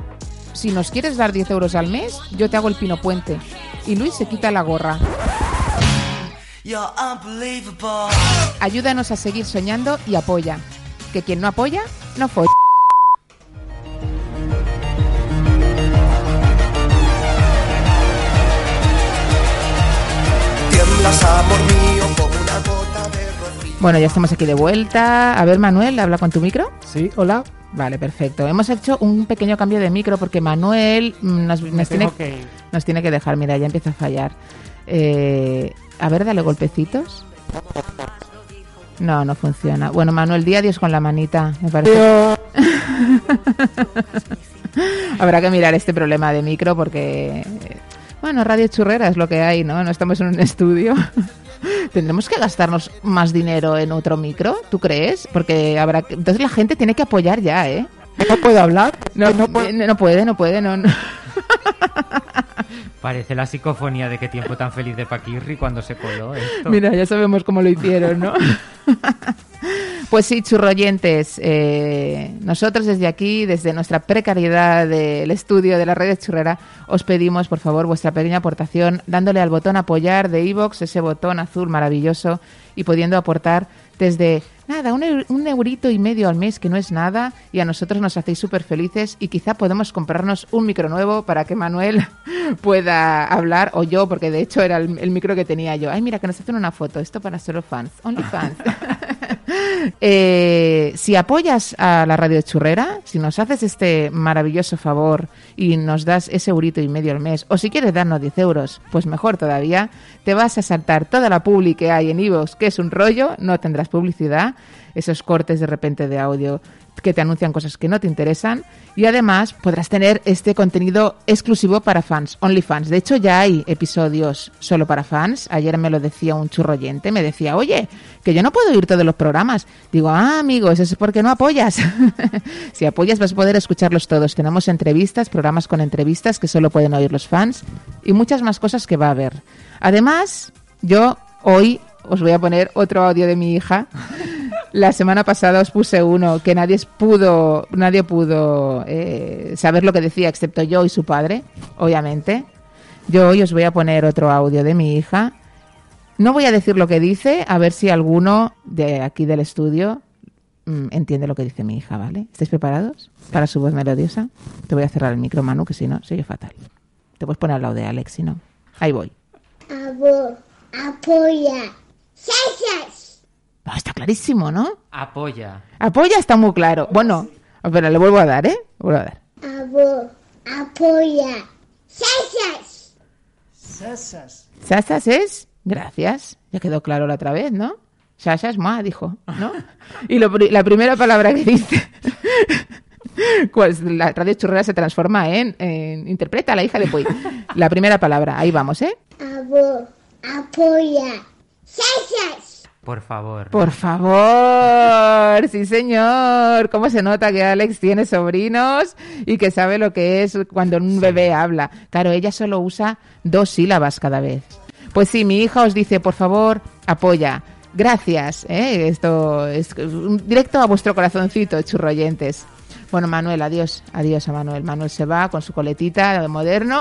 Si nos quieres dar 10 euros al mes, yo te hago el pino puente. Y Luis se quita la gorra. Ayúdanos a seguir soñando y apoya. Que quien no apoya, no folla. Tiemblas, amor Bueno, ya estamos aquí de vuelta. A ver, Manuel, habla con tu micro. Sí, hola. Vale, perfecto. Hemos hecho un pequeño cambio de micro porque Manuel mm, nos, nos tiene, que nos tiene que dejar. Mira, ya empieza a fallar. Eh, a ver, dale golpecitos. No, no funciona. Bueno, Manuel, di adiós con la manita. Me parece. Habrá que mirar este problema de micro porque, eh, bueno, radio churrera es lo que hay, ¿no? No estamos en un estudio. ¿Tendremos que gastarnos más dinero en otro micro? ¿Tú crees? Porque habrá que... Entonces la gente tiene que apoyar ya, ¿eh? ¿No puedo hablar? No, no, puede, no puede, no puede, no. no. Parece la psicofonía de qué tiempo tan feliz de Paquirri cuando se coló esto. Mira, ya sabemos cómo lo hicieron, ¿no? Pues sí, churroyentes, eh, nosotros desde aquí, desde nuestra precariedad del estudio de la red churrera, os pedimos por favor vuestra pequeña aportación dándole al botón apoyar de iVoox, ese botón azul maravilloso, y pudiendo aportar desde nada, un, eu- un eurito y medio al mes, que no es nada, y a nosotros nos hacéis súper felices y quizá podemos comprarnos un micro nuevo para que Manuel pueda hablar, o yo, porque de hecho era el, el micro que tenía yo. Ay, mira, que nos hacen una foto, esto para solo fans, only fans. Eh, si apoyas a la radio churrera, si nos haces este maravilloso favor y nos das ese eurito y medio al mes, o si quieres darnos 10 euros, pues mejor todavía, te vas a saltar toda la publi que hay en iVoox, que es un rollo, no tendrás publicidad, esos cortes de repente de audio que te anuncian cosas que no te interesan y además podrás tener este contenido exclusivo para fans, OnlyFans. De hecho, ya hay episodios solo para fans. Ayer me lo decía un churroyente, me decía, oye, que yo no puedo oír todos los programas. Digo, ah, amigos, eso es porque no apoyas. si apoyas vas a poder escucharlos todos. Tenemos entrevistas, programas con entrevistas que solo pueden oír los fans y muchas más cosas que va a haber. Además, yo hoy os voy a poner otro audio de mi hija. La semana pasada os puse uno que nadie pudo, nadie pudo eh, saber lo que decía, excepto yo y su padre, obviamente. Yo hoy os voy a poner otro audio de mi hija. No voy a decir lo que dice, a ver si alguno de aquí del estudio mm, entiende lo que dice mi hija, ¿vale? ¿Estáis preparados para su voz melodiosa? Te voy a cerrar el micro, Manu, que si no, soy yo fatal. Te puedes poner al lado de Alex, si no. Ahí voy. Abo, apoya. ¡Sasas! No, está clarísimo, ¿no? Apoya. Apoya está muy claro. Bueno, pero le vuelvo a dar, ¿eh? Vuelvo a dar. Abo, apoya. ¡Sasas! Sasas. Sasas es gracias. Ya quedó claro la otra vez, ¿no? Sasas, ma, dijo, ¿no? Y lo la primera palabra que dice, pues la radio churrera se transforma en, en interpreta a la hija de Puy. La primera palabra, ahí vamos, ¿eh? Abo, apoya. ¡Sasas! Por favor. Por favor, sí señor. ¿Cómo se nota que Alex tiene sobrinos y que sabe lo que es cuando un bebé habla? Claro, ella solo usa dos sílabas cada vez. Pues sí, mi hija os dice, por favor, apoya. Gracias. ¿eh? Esto es directo a vuestro corazoncito, churroyentes. Bueno, Manuel, adiós. Adiós a Manuel. Manuel se va con su coletita de moderno.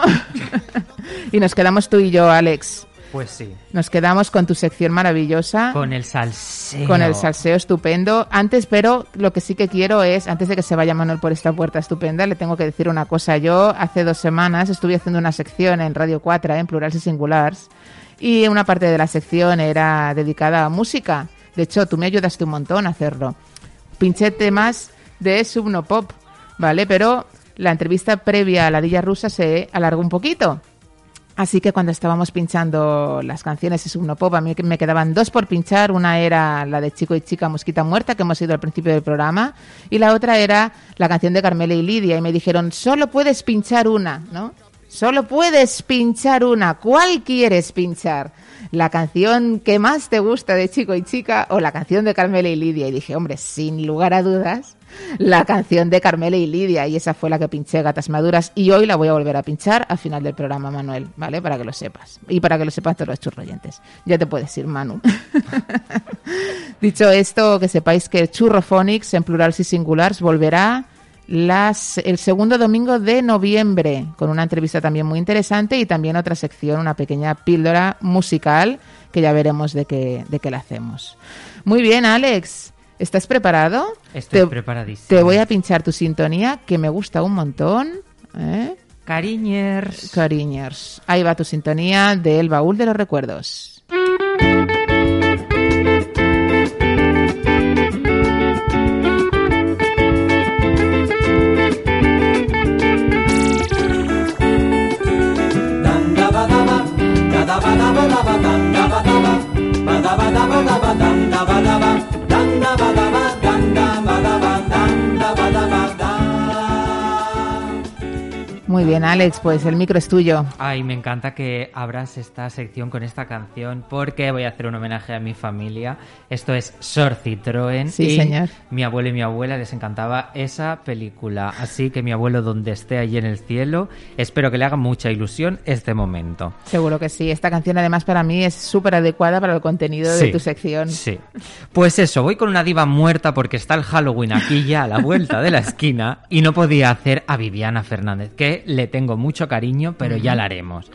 y nos quedamos tú y yo, Alex. Pues sí. Nos quedamos con tu sección maravillosa. Con el salseo. Con el salseo estupendo. Antes, pero lo que sí que quiero es, antes de que se vaya Manuel por esta puerta estupenda, le tengo que decir una cosa. Yo hace dos semanas estuve haciendo una sección en Radio 4, en plurals y singulars, y una parte de la sección era dedicada a música. De hecho, tú me ayudaste un montón a hacerlo. Pinché temas de Subnopop, ¿vale? Pero la entrevista previa a la Dilla Rusa se alargó un poquito. Así que cuando estábamos pinchando las canciones de Subnopop, a mí me quedaban dos por pinchar. Una era la de Chico y Chica Mosquita Muerta, que hemos ido al principio del programa, y la otra era la canción de Carmela y Lidia. Y me dijeron, solo puedes pinchar una, ¿no? Solo puedes pinchar una. ¿Cuál quieres pinchar? ¿La canción que más te gusta de Chico y Chica o la canción de Carmela y Lidia? Y dije, hombre, sin lugar a dudas, la canción de Carmela y Lidia. Y esa fue la que pinché Gatas Maduras. Y hoy la voy a volver a pinchar al final del programa, Manuel, ¿vale? Para que lo sepas. Y para que lo sepan todos los churroyentes. Ya te puedes ir, Manu. Dicho esto, que sepáis que Churrophonics, en plural y singulares, volverá las, el segundo domingo de noviembre, con una entrevista también muy interesante y también otra sección, una pequeña píldora musical, que ya veremos de qué, de qué la hacemos. Muy bien, Alex. ¿Estás preparado? Estoy te, preparadísimo. Te voy a pinchar tu sintonía, que me gusta un montón. ¿eh? Cariñers. Cariñers. Ahí va tu sintonía del baúl de los recuerdos. Muy bien, Alex, pues el micro es tuyo. Ay, me encanta que abras esta sección con esta canción porque voy a hacer un homenaje a mi familia. Esto es Sor Citroën. Sí, y señor. Mi abuelo y mi abuela les encantaba esa película. Así que mi abuelo, donde esté allí en el cielo, espero que le haga mucha ilusión este momento. Seguro que sí. Esta canción, además, para mí es súper adecuada para el contenido de tu sección. Sí. Pues eso, voy con una diva muerta porque está el Halloween aquí ya a la vuelta de la esquina y no podía hacer a Viviana Fernández, que le tengo mucho cariño, pero ya la haremos.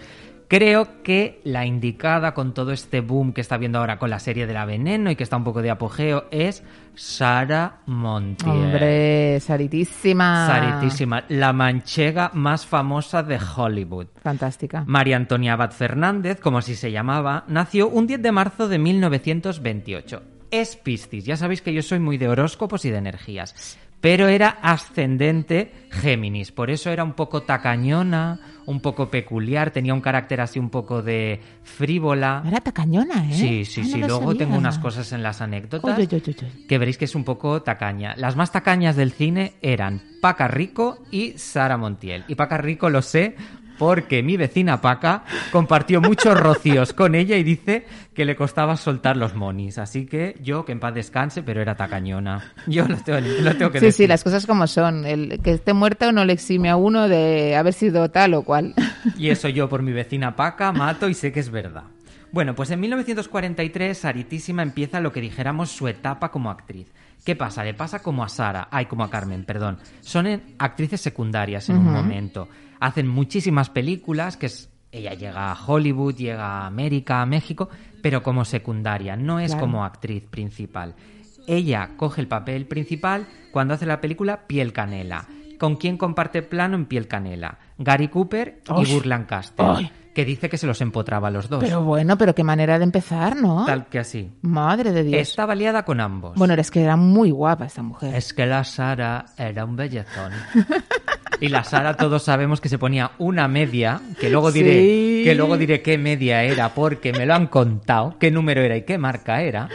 Creo que la indicada con todo este boom que está viendo ahora con la serie de la Veneno y que está un poco de apogeo es Sara Montiel. Hombre, saritísima. Saritísima, la manchega más famosa de Hollywood. Fantástica. María Antonia Abad Fernández, como así se llamaba, nació un 10 de marzo de 1928. Es Piscis, ya sabéis que yo soy muy de horóscopos y de energías, pero era ascendente Géminis, por eso era un poco tacañona, un poco peculiar, tenía un carácter así un poco de frívola. Era tacañona, ¿eh? Sí, sí, no sí. Luego sabía. tengo unas cosas en las anécdotas uy. que veréis que es un poco tacaña. Las más tacañas del cine eran Paca Rico y Sara Montiel. Y Paca Rico lo sé porque mi vecina Paca compartió muchos rocíos con ella y dice que le costaba soltar los monis. Así que yo, que en paz descanse, pero era tacañona. Yo lo tengo, lo tengo que Sí, decir. sí, las cosas como son. El que esté muerto no le exime a uno de haber sido tal o cual. Y eso yo por mi vecina Paca mato y sé que es verdad. Bueno, pues en 1943 Saritísima empieza lo que dijéramos su etapa como actriz. ¿Qué pasa? Le pasa como a Sara, ay, como a Carmen, perdón. Son en- actrices secundarias en un momento. Hacen muchísimas películas, que es, ella llega a Hollywood, llega a América, a México, pero como secundaria, no es Claro. como actriz principal. Ella coge el papel principal cuando hace la película Piel Canela. ¿Con quién comparte plano en Piel Canela? Gary Cooper y Ay. Burt Lancaster, Ay. que dice que se los empotraba a los dos. Pero bueno, pero qué manera de empezar, ¿no? Tal que así. Madre de Dios. Estaba liada con ambos. Bueno, es que era muy guapa esta mujer. Es que la Sara era un bellezón. Y la Sara todos sabemos que se ponía una media, que luego diré, Sí. que luego diré qué media era porque me lo han contado, qué número era y qué marca era.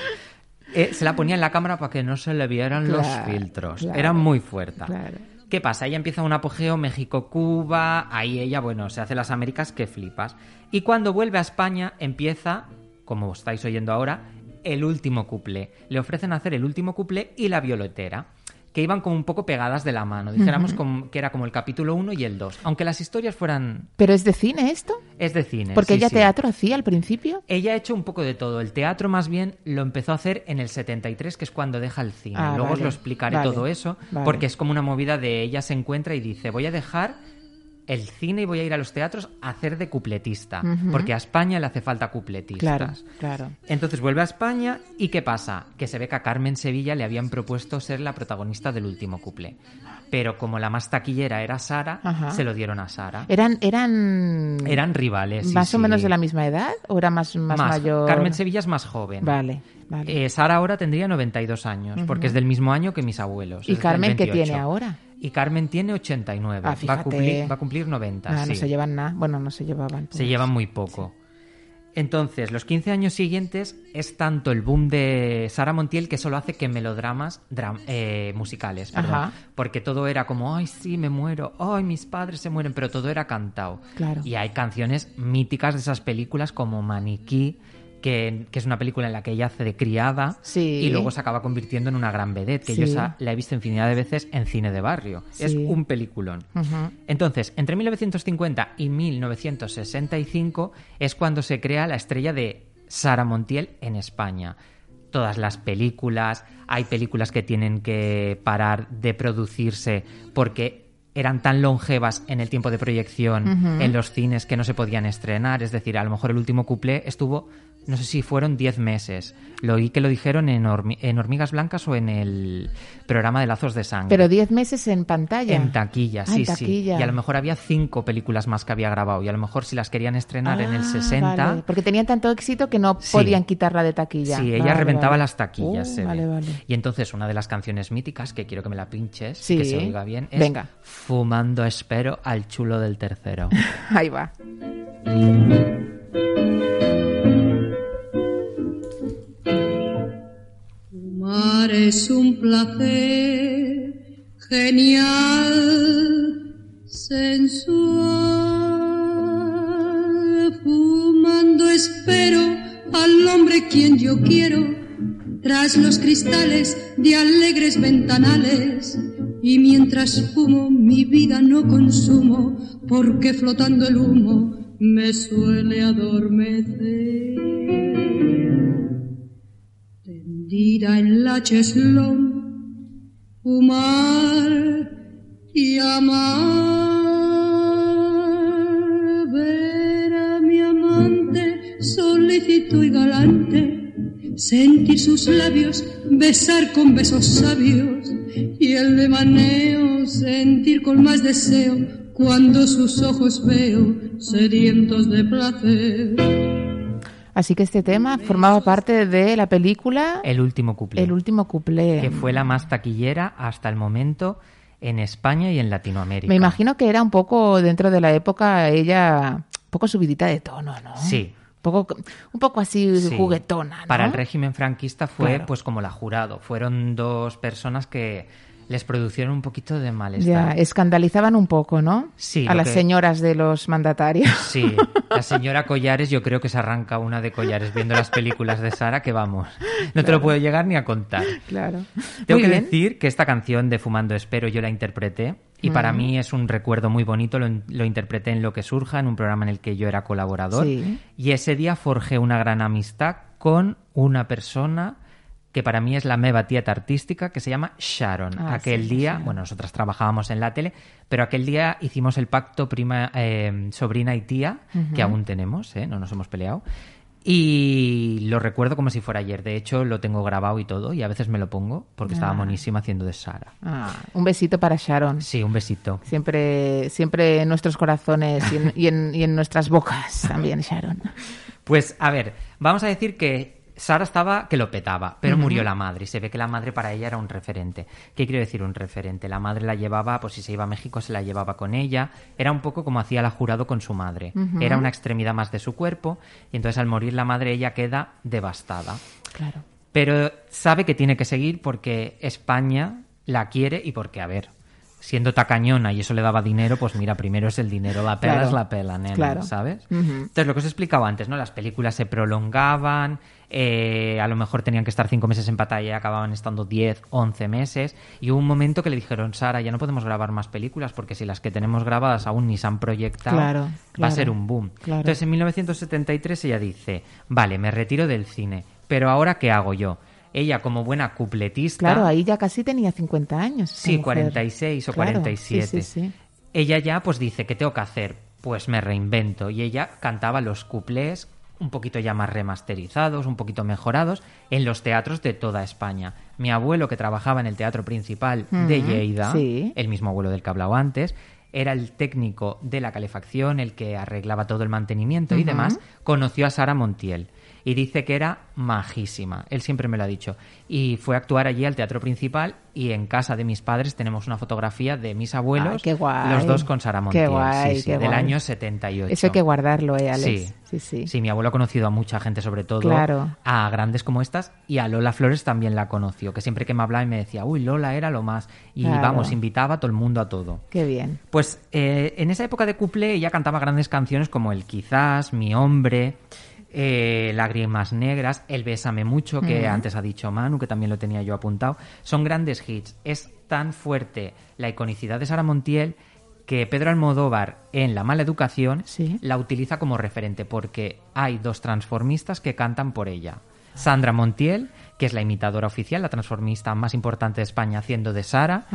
Eh, se la ponía en la cámara para que no se le vieran los filtros. claro, era muy fuerte. claro. ¿Qué pasa? Ella empieza un apogeo México-Cuba, ahí ella, bueno, se hace las Américas que flipas. Y cuando vuelve a España empieza, como estáis oyendo ahora, el último cuplé. Le ofrecen hacer el último cuplé y la violetera, que iban como un poco pegadas de la mano. Dijéramos como- que era como el capítulo 1 y el 2. Aunque las historias fueran... ¿Pero es de cine esto? Es de cine. Porque sí, ella sí. teatro hacía al principio. Ella ha hecho un poco de todo. El teatro más bien lo empezó a hacer en el 73, que es cuando deja el cine. Ah, Luego os lo explicaré vale, todo eso, vale. porque es como una movida de ella se encuentra y dice, voy a dejar el cine y voy a ir a los teatros a hacer de cupletista, porque a España le hace falta cupletistas. Claro, claro. Entonces vuelve a España y ¿qué pasa? Que se ve que a Carmen Sevilla le habían propuesto ser la protagonista del último cuplé. Pero como la más taquillera era Sara, Ajá. se lo dieron a Sara. Eran, eran. Eran rivales. sí, ¿Más o sí. menos de la misma edad? ¿O era más, más, Más. mayor? Carmen Sevilla es más joven. Vale, vale. Eh, Sara ahora tendría 92 años, porque es del mismo año que mis abuelos. ¿Y Carmen qué 28. tiene ahora? Y Carmen tiene 89. Ah, va, a cumplir, va a cumplir 90. Ah, No se llevan nada. Bueno, no se llevaban. Se llevan muy poco. Entonces, los 15 años siguientes es tanto el boom de Sara Montiel que solo hace que melodramas dram- eh, musicales. perdón. Porque todo era como, ay, sí, me muero, ay, mis padres se mueren, pero todo era cantado. Claro. Y hay canciones míticas de esas películas como Maniquí, que, que es una película en la que ella hace de criada Sí. y luego se acaba convirtiendo en una gran vedette, que yo esa la he visto infinidad de veces en cine de barrio. Es un peliculón. Entonces, entre 1950 y 1965 es cuando se crea la estrella de Sara Montiel en España. Todas las películas, hay películas que tienen que parar de producirse porque eran tan longevas en el tiempo de proyección en los cines que no se podían estrenar. Es decir, a lo mejor el último cuplé estuvo, no sé si fueron 10 meses. Lo oí que lo dijeron en, Hormi- en Hormigas Blancas o en el programa de Lazos de Sangre. Pero 10 meses en pantalla. En taquilla, Ah, sí, sí. Y a lo mejor había cinco películas más que había grabado. Y a lo mejor si las querían estrenar en el Ah, 60. vale, Porque tenían tanto éxito que no Sí. podían quitarla de taquilla. Sí, ella Vale, reventaba vale. las taquillas. Oh, se ve. vale, vale. Y entonces una de las canciones míticas, que quiero que me la pinches, Sí. que se oiga bien, es Venga. Fumando espero al chulo del tercero. Ahí va. Fumar es un placer genial, sensual. Fumando espero al hombre quien yo quiero, tras los cristales de alegres ventanales. Y mientras fumo mi vida no consumo, porque flotando el humo me suele adormecer. Tendida en la cheslón, fumar y amar, ver a mi amante solícito y galante, sentir sus labios, besar con besos sabios y el devaneo, sentir con más deseo cuando sus ojos veo sedientos de placer. Así que este tema formaba parte de la película El último cuplé. El último cuplé. Que fue la más taquillera hasta el momento en España y en Latinoamérica. Me imagino que era un poco dentro de la época ella un poco subidita de tono, ¿no? Sí. Un poco, un poco así Sí. juguetona, ¿no? Para el régimen franquista fue Claro. pues como la jurado. Fueron dos personas que les produjeron un poquito de Ya, malestar. escandalizaban un poco, ¿no? Sí, A las que- señoras de los mandatarios. Sí, la señora Collares yo creo que se arranca una de Collares viendo las películas de Sara que vamos, no te lo puedo llegar ni a contar. Claro. Tengo Muy que bien. decir que esta canción de Fumando Espero yo la interpreté y para mí es un recuerdo muy bonito, lo, lo interpreté en Lo que surja, en un programa en el que yo era colaborador Sí. y ese día forjé una gran amistad con una persona que para mí es la meva tieta artística, que se llama Sharon. Ah, aquel sí, día, bueno, nosotras trabajábamos en la tele, pero aquel día hicimos el pacto prima, eh, sobrina y tía, que aún tenemos, ¿eh? no nos hemos peleado. Y lo recuerdo como si fuera ayer. De hecho, lo tengo grabado y todo, y a veces me lo pongo porque estaba Ah. monísima haciendo de Sara. Ah, un besito para Sharon. Sí, un besito. Siempre, siempre en nuestros corazones y en, y en- y en nuestras bocas también, Sharon. Pues a ver, vamos a decir que Sara estaba que lo petaba, pero murió la madre y se ve que la madre para ella era un referente. ¿Qué quiero decir un referente? La madre la llevaba, pues si se iba a México se la llevaba con ella, era un poco como hacía la jurado con su madre. Era una extremidad más de su cuerpo y entonces al morir la madre ella queda devastada. Claro. Pero sabe que tiene que seguir porque España la quiere y porque, a ver, siendo tacañona y eso le daba dinero, pues mira, primero es el dinero, la pela Claro. es la pela, nena, Claro. ¿sabes? Entonces, lo que os he explicado antes, ¿no? Las películas se prolongaban, eh, a lo mejor tenían que estar cinco meses en pantalla y acababan estando 10, 11 meses. Y hubo un momento que le dijeron, Sara, ya no podemos grabar más películas porque si las que tenemos grabadas aún ni se han proyectado, Claro, va a ser un boom. Entonces, en 1973 ella dice, vale, me retiro del cine, pero ahora ¿qué hago yo? Ella, como buena cupletista... Claro, ahí ya casi tenía 50 años. Sí, mujer. 46 o Claro, 47. Sí, sí, sí. Ella ya pues dice, ¿qué tengo que hacer? Pues me reinvento. Y ella cantaba los cuplés un poquito ya más remasterizados, un poquito mejorados, en los teatros de toda España. Mi abuelo, que trabajaba en el teatro principal de Lleida, sí. el mismo abuelo del que he hablado antes, era el técnico de la calefacción, el que arreglaba todo el mantenimiento y demás, conoció a Sara Montiel. Y dice que era majísima. Él siempre me lo ha dicho. Y fue a actuar allí al teatro principal y en casa de mis padres tenemos una fotografía de mis abuelos, Ay, qué guay. los dos con Sara Qué Montiel, guay, sí, sí, qué del guay. año 78. Eso hay que guardarlo, ¿eh, Alex? Sí. sí, sí. Sí, mi abuelo ha conocido a mucha gente, sobre todo Claro. a grandes como estas, y a Lola Flores también la conoció, que siempre que me hablaba y me decía, uy, Lola era lo más. Y Claro. vamos, invitaba a todo el mundo a todo. Qué bien. Pues eh, en esa época de couple ella cantaba grandes canciones como El Quizás, Mi Hombre, eh, Lágrimas Negras, El Bésame Mucho, que Ujú. antes ha dicho Manu, que también lo tenía yo apuntado. Son grandes hits. Es tan fuerte la iconicidad de Sara Montiel que Pedro Almodóvar en La Mala Educación la utiliza como referente porque hay dos transformistas que cantan por ella. Sandra Montiel, que es la imitadora oficial, la transformista más importante de España haciendo de Sara,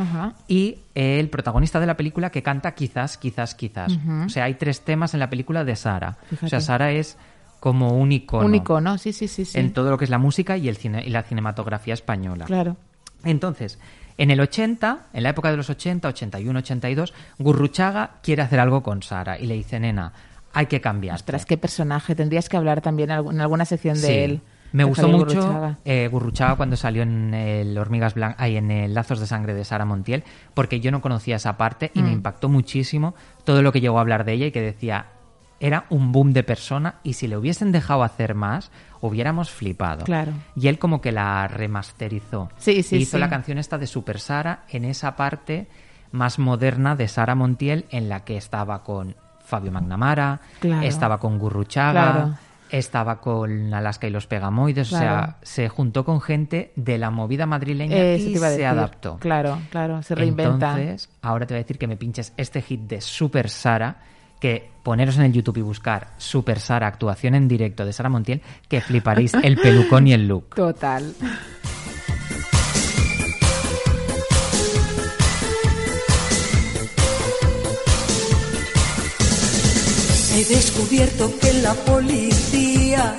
y el protagonista de la película que canta quizás, quizás, quizás. O sea, hay tres temas en la película de Sara. Fíjate. O sea, Sara es como un icono, Un icono, sí, sí, sí. sí. en todo lo que es la música y, el cine, y la cinematografía española. Claro. Entonces, en el 80, en la época de los 80, 81, 82, Gurruchaga quiere hacer algo con Sara y le dice, nena, hay que cambiar. Ostras, qué personaje. Tendrías que hablar también en algu- en alguna sección de él. Me de gustó Javier mucho Gurruchaga. eh, Gurruchaga cuando salió en el Hormigas Blancas, ahí en el Lazos de Sangre de Sara Montiel, porque yo no conocía esa parte y me Mm. impactó muchísimo todo lo que llegó a hablar de ella y que decía era un boom de persona y si le hubiesen dejado hacer más hubiéramos flipado. Claro. Y él como que la remasterizó. Sí, sí, hizo sí. la canción esta de Super Sara en esa parte más moderna de Sara Montiel en la que estaba con Fabio Magnamara, Claro. estaba con Gurruchaga, Claro. estaba con Alaska y los Pegamoides, o sea, se juntó con gente de la movida madrileña Eso y se adaptó. Claro, claro, se reinventa. Entonces, ahora te voy a decir que me pinches este hit de Super Sara, que poneros en el YouTube y buscar Super Sara actuación en directo de Sara Montiel, que fliparéis el pelucón y el look. Total. He descubierto que la policía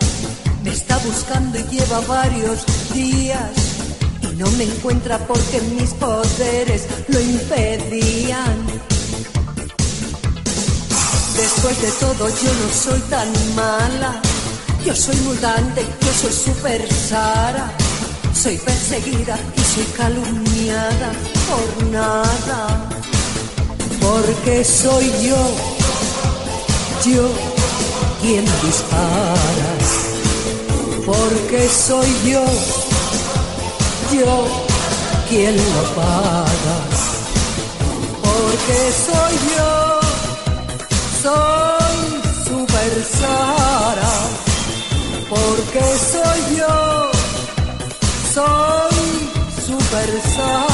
me está buscando y lleva varios días y no me encuentra porque mis poderes lo impedían. Después de todo yo no soy tan mala, yo soy mutante, yo soy super Sara, soy perseguida y soy calumniada por nada, porque soy yo yo quien dispara, porque soy yo, yo quien lo paga, porque soy yo, soy super Sara, porque soy yo, soy super Sara.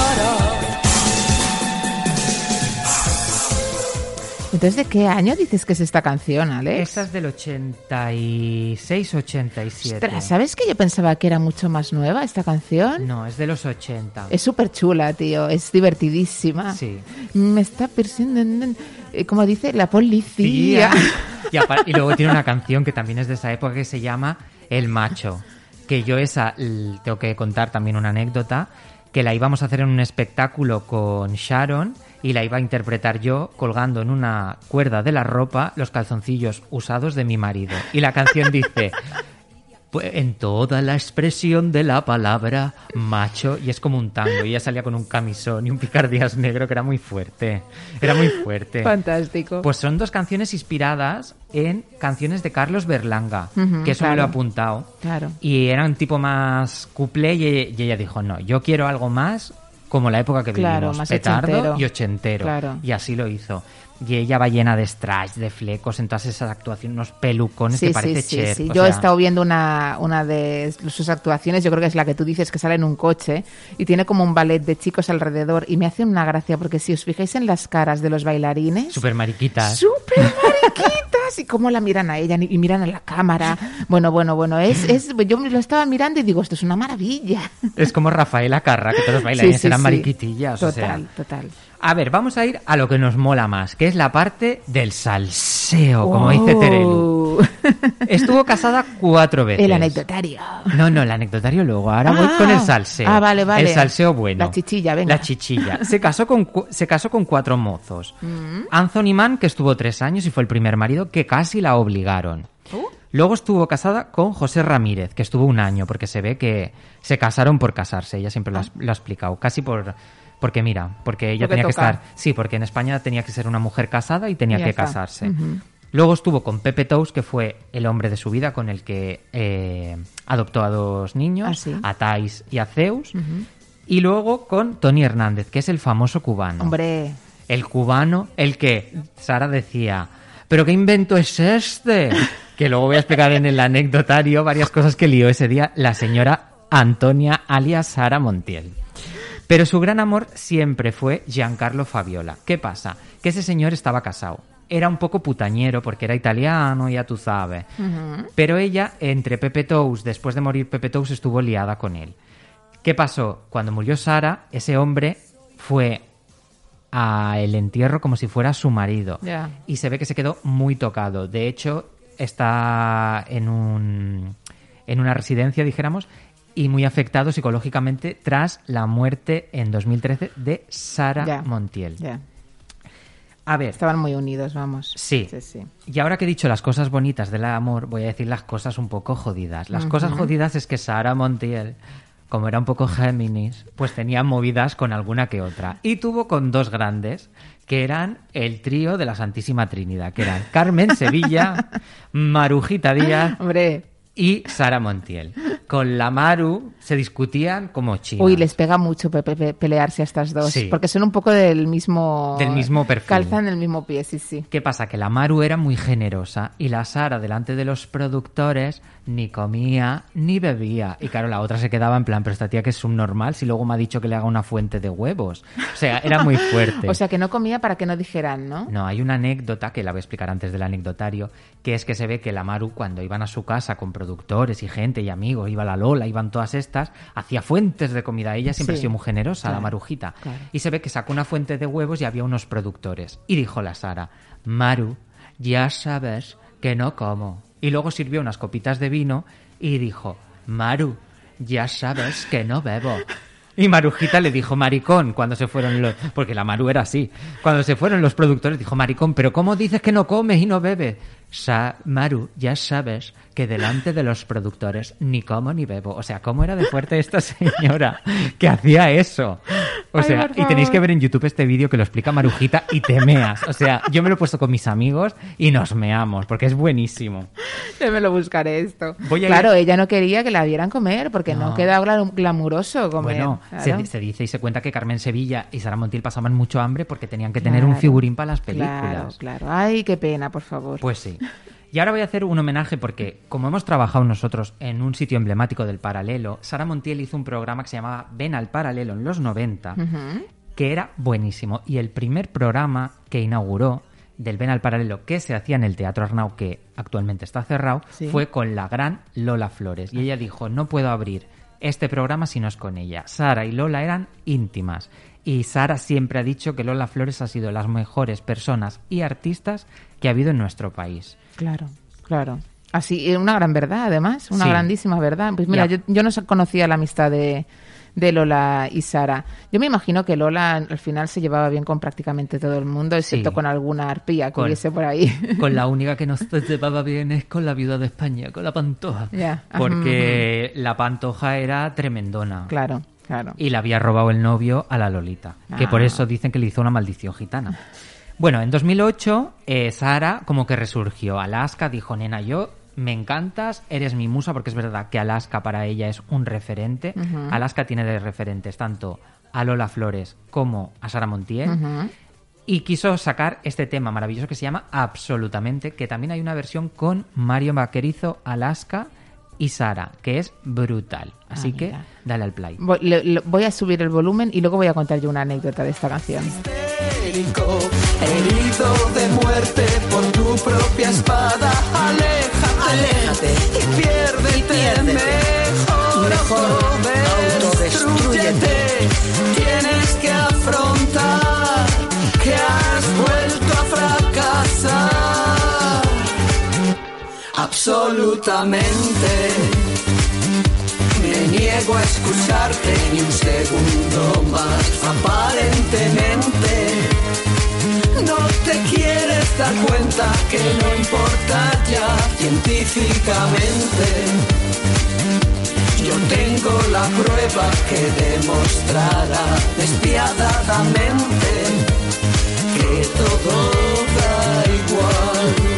Entonces, ¿de qué año dices que es esta canción, Alex? Esta es del 86-87. Ostras, ¿sabes que yo pensaba que era mucho más nueva esta canción? No, es de los 80. Es súper chula, tío. Es divertidísima. Sí. Me está persiguiendo, eh, como dice, la policía. Y, luego tiene una canción que también es de esa época que se llama El Macho. Que yo esa, tengo que contar también una anécdota, que la íbamos a hacer en un espectáculo con Sharon y la iba a interpretar yo colgando en una cuerda de la ropa los calzoncillos usados de mi marido. Y la canción dice... Pues en toda la expresión de la palabra macho y es como un tango y ella salía con un camisón y un picardías negro que era muy fuerte era muy fuerte Fantástico. pues son dos canciones inspiradas en canciones de Carlos Berlanga, que eso me lo he apuntado. Claro. Y era un tipo más couplé y, y ella dijo, no, yo quiero algo más como la época que Claro, vivimos, más petardo ochentero. y ochentero. Claro. Y así lo hizo. Y ella va llena de strass, de flecos, en todas esas actuaciones, unos pelucones que parece sí, Cher. sí. Yo he sea, estado viendo una, una de sus actuaciones, yo creo que es la que tú dices que sale en un coche y tiene como un ballet de chicos alrededor y me hace una gracia porque si os fijáis en las caras de los bailarines, Súper mariquitas. súper mariquitas y cómo la miran a ella y miran a la cámara. Bueno, bueno, bueno, es, es yo lo estaba mirando y digo, esto es una maravilla. Es como Rafaela Carra, que todos bailarines Sí, sí, eran sí. mariquitillas. o sea. Total, total. A ver, vamos a ir a lo que nos mola más, que es la parte del salseo, como Oh. dice Terelu. Estuvo casada cuatro veces. El anecdotario. No, no, el anecdotario luego. Ahora voy Ah. con el salseo. Ah, vale, vale. El salseo bueno. La chichilla, venga. La chichilla. Se casó con, se casó con cuatro mozos. Mm. Anthony Mann, que estuvo tres años y fue el primer marido, que casi la obligaron. Uh. Luego estuvo casada con José Ramírez, que estuvo un año, porque se ve que se casaron por casarse. Ella siempre lo ha, lo ha explicado. Casi por. Porque mira, porque ella Porque tenía que estar. Sí, porque en España tenía que ser una mujer casada y tenía Ya que está. casarse. Luego estuvo con Pepe Tous, que fue el hombre de su vida con el que eh, adoptó a dos niños, Ah, sí. a Thais y a Zeus. Y luego con Tony Hernández, que es el famoso cubano. Hombre, El cubano, el que Sara decía, ¿pero qué invento es este? Que luego voy a explicar en el anecdotario varias cosas que lió ese día la señora Antonia alias Sara Montiel. Pero su gran amor siempre fue Giancarlo Fabiola. ¿Qué pasa? Que ese señor estaba casado. Era un poco putañero porque era italiano, ya tú sabes. Pero ella, entre Pepe Tous, después de morir Pepe Tous, estuvo liada con él. ¿Qué pasó? Cuando murió Sara, ese hombre fue a el entierro como si fuera su marido. Y se ve que se quedó muy tocado. De hecho, está en un en una residencia, dijéramos, y muy afectado psicológicamente tras la muerte en 2013 de Sara. Montiel. ya. A ver, Estaban muy unidos, vamos. Sí. Sí, sí. Y ahora que he dicho las cosas bonitas del amor, voy a decir las cosas un poco jodidas. Las cosas jodidas es que Sara Montiel, como era un poco Géminis, pues tenía movidas con alguna que otra. Y tuvo con dos grandes, que eran el trío de la Santísima Trinidad, que eran Carmen Sevilla, Marujita Díaz Hombre, y Sara Montiel. Con la Maru se discutían como chinas. uy, les pega mucho pe- pe- pe- pelearse a estas dos. Sí. Porque son un poco del mismo... Del mismo perfil. Calzan el mismo pie, sí, sí. ¿Qué pasa? Que la Maru era muy generosa y la Sara delante de los productores ni comía ni bebía. Y claro, la otra se quedaba en plan, pero esta tía que es subnormal si luego me ha dicho que le haga una fuente de huevos. O sea, era muy fuerte. O sea, que no comía para que no dijeran, ¿no? No, hay una anécdota que la voy a explicar antes del anecdotario, que es que se ve que la Maru cuando iban a su casa con productores y gente y amigos, iba la Lola, iban todas estas, hacía fuentes de comida. Ella siempre Sí, ha sido muy generosa, la Marujita. claro. Y se ve que sacó una fuente de huevos y había unos productores. Y dijo la Sara, Maru, ya sabes que no como. Y luego sirvió unas copitas de vino y dijo, Maru, ya sabes que no bebo. Y Marujita le dijo maricón cuando se fueron los... Porque la Maru era así. Cuando se fueron los productores dijo maricón, pero ¿cómo dices que no comes y no bebes? Sa Maru, ya sabes que delante de los productores ni como ni bebo. O sea, ¿cómo era de fuerte esta señora que hacía eso? O sea, y tenéis que ver en YouTube este vídeo que lo explica Marujita y te meas. O sea, yo me lo he puesto con mis amigos y nos meamos porque es buenísimo. Yo me lo buscaré esto. Voy a claro, ir- ella no quería que la vieran comer porque no, No. queda glam- glamuroso comer. Bueno, claro. se, se dice y se cuenta que Carmen Sevilla y Sara Montiel pasaban mucho hambre porque tenían que tener un Claro, figurín para las películas. Claro, claro. Ay, qué pena, por favor. Pues sí. Y ahora voy a hacer un homenaje porque, como hemos trabajado nosotros en un sitio emblemático del paralelo, Sara Montiel hizo un programa que se llamaba Ven al Paralelo en los 90, Ujú. que era buenísimo. Y el primer programa que inauguró del Ven al Paralelo que se hacía en el Teatro Arnau, que actualmente está cerrado, Sí. fue con la gran Lola Flores. Y ella dijo, no puedo abrir este programa si no es con ella. Sara y Lola eran íntimas. Y Sara siempre ha dicho que Lola Flores ha sido las mejores personas y artistas que ha habido en nuestro país. Claro, claro. Así, eh, una gran verdad, además, una Sí. grandísima verdad. Pues mira, yo, yo no conocía la amistad de, de Lola y Sara. Yo me imagino que Lola al final se llevaba bien con prácticamente todo el mundo, excepto Sí. con alguna arpía que Con- hubiese por ahí. Con la única que no se llevaba bien es con la viuda de España, con la Pantoja. Porque la Pantoja era tremendona. Claro, claro. Y le había robado el novio a la Lolita. Que Ah. por eso dicen que le hizo una maldición gitana. Bueno, en 2008, eh, Sara como que resurgió. Alaska dijo, nena, yo me encantas, eres mi musa, porque es verdad que Alaska para ella es un referente. Alaska tiene de referentes tanto a Lola Flores como a Sara Montiel. Y quiso sacar este tema maravilloso que se llama Absolutamente, que también hay una versión con Mario Vaquerizo, Alaska y Sara, que es brutal. Así Ah, que dale al play. Voy, le- le- voy a subir el volumen y luego voy a contar yo una anécdota de esta canción. histérico, herido de muerte por tu propia espada. Aléjate, Aléjate. y piérdete, mejor, Mejor autodestrúyete. Tienes que afrontar que has vuelto a fracasar. Absolutamente. Me niego a excusarte ni un segundo más, aparentemente. No te quieres dar cuenta que no importa ya científicamente. Yo tengo la prueba que demostrará despiadadamente que todo da igual.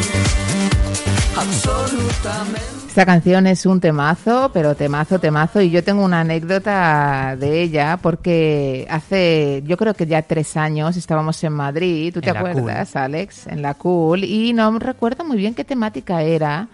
Absolutamente. Esta canción es un temazo, pero temazo, temazo. Y yo tengo una anécdota de ella porque hace, yo creo que ya tres años estábamos en Madrid. ¿Tú te En acuerdas, Alex? En la Cool. Y no recuerdo muy bien qué temática era,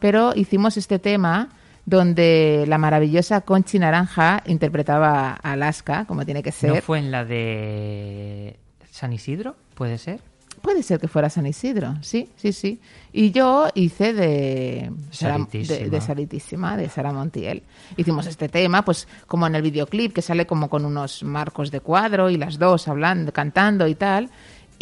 pero hicimos este tema donde la maravillosa Conchi Naranja interpretaba a Alaska, como tiene que ser. ¿No fue en la de San Isidro? ¿Puede ser? Puede ser que fuera San Isidro, sí, sí, sí. Y yo hice de Sara, Salitísima. de, de Salitísima, de Sara Montiel. Hicimos este tema, pues como en el videoclip, que sale como con unos marcos de cuadro y las dos hablando, cantando y tal.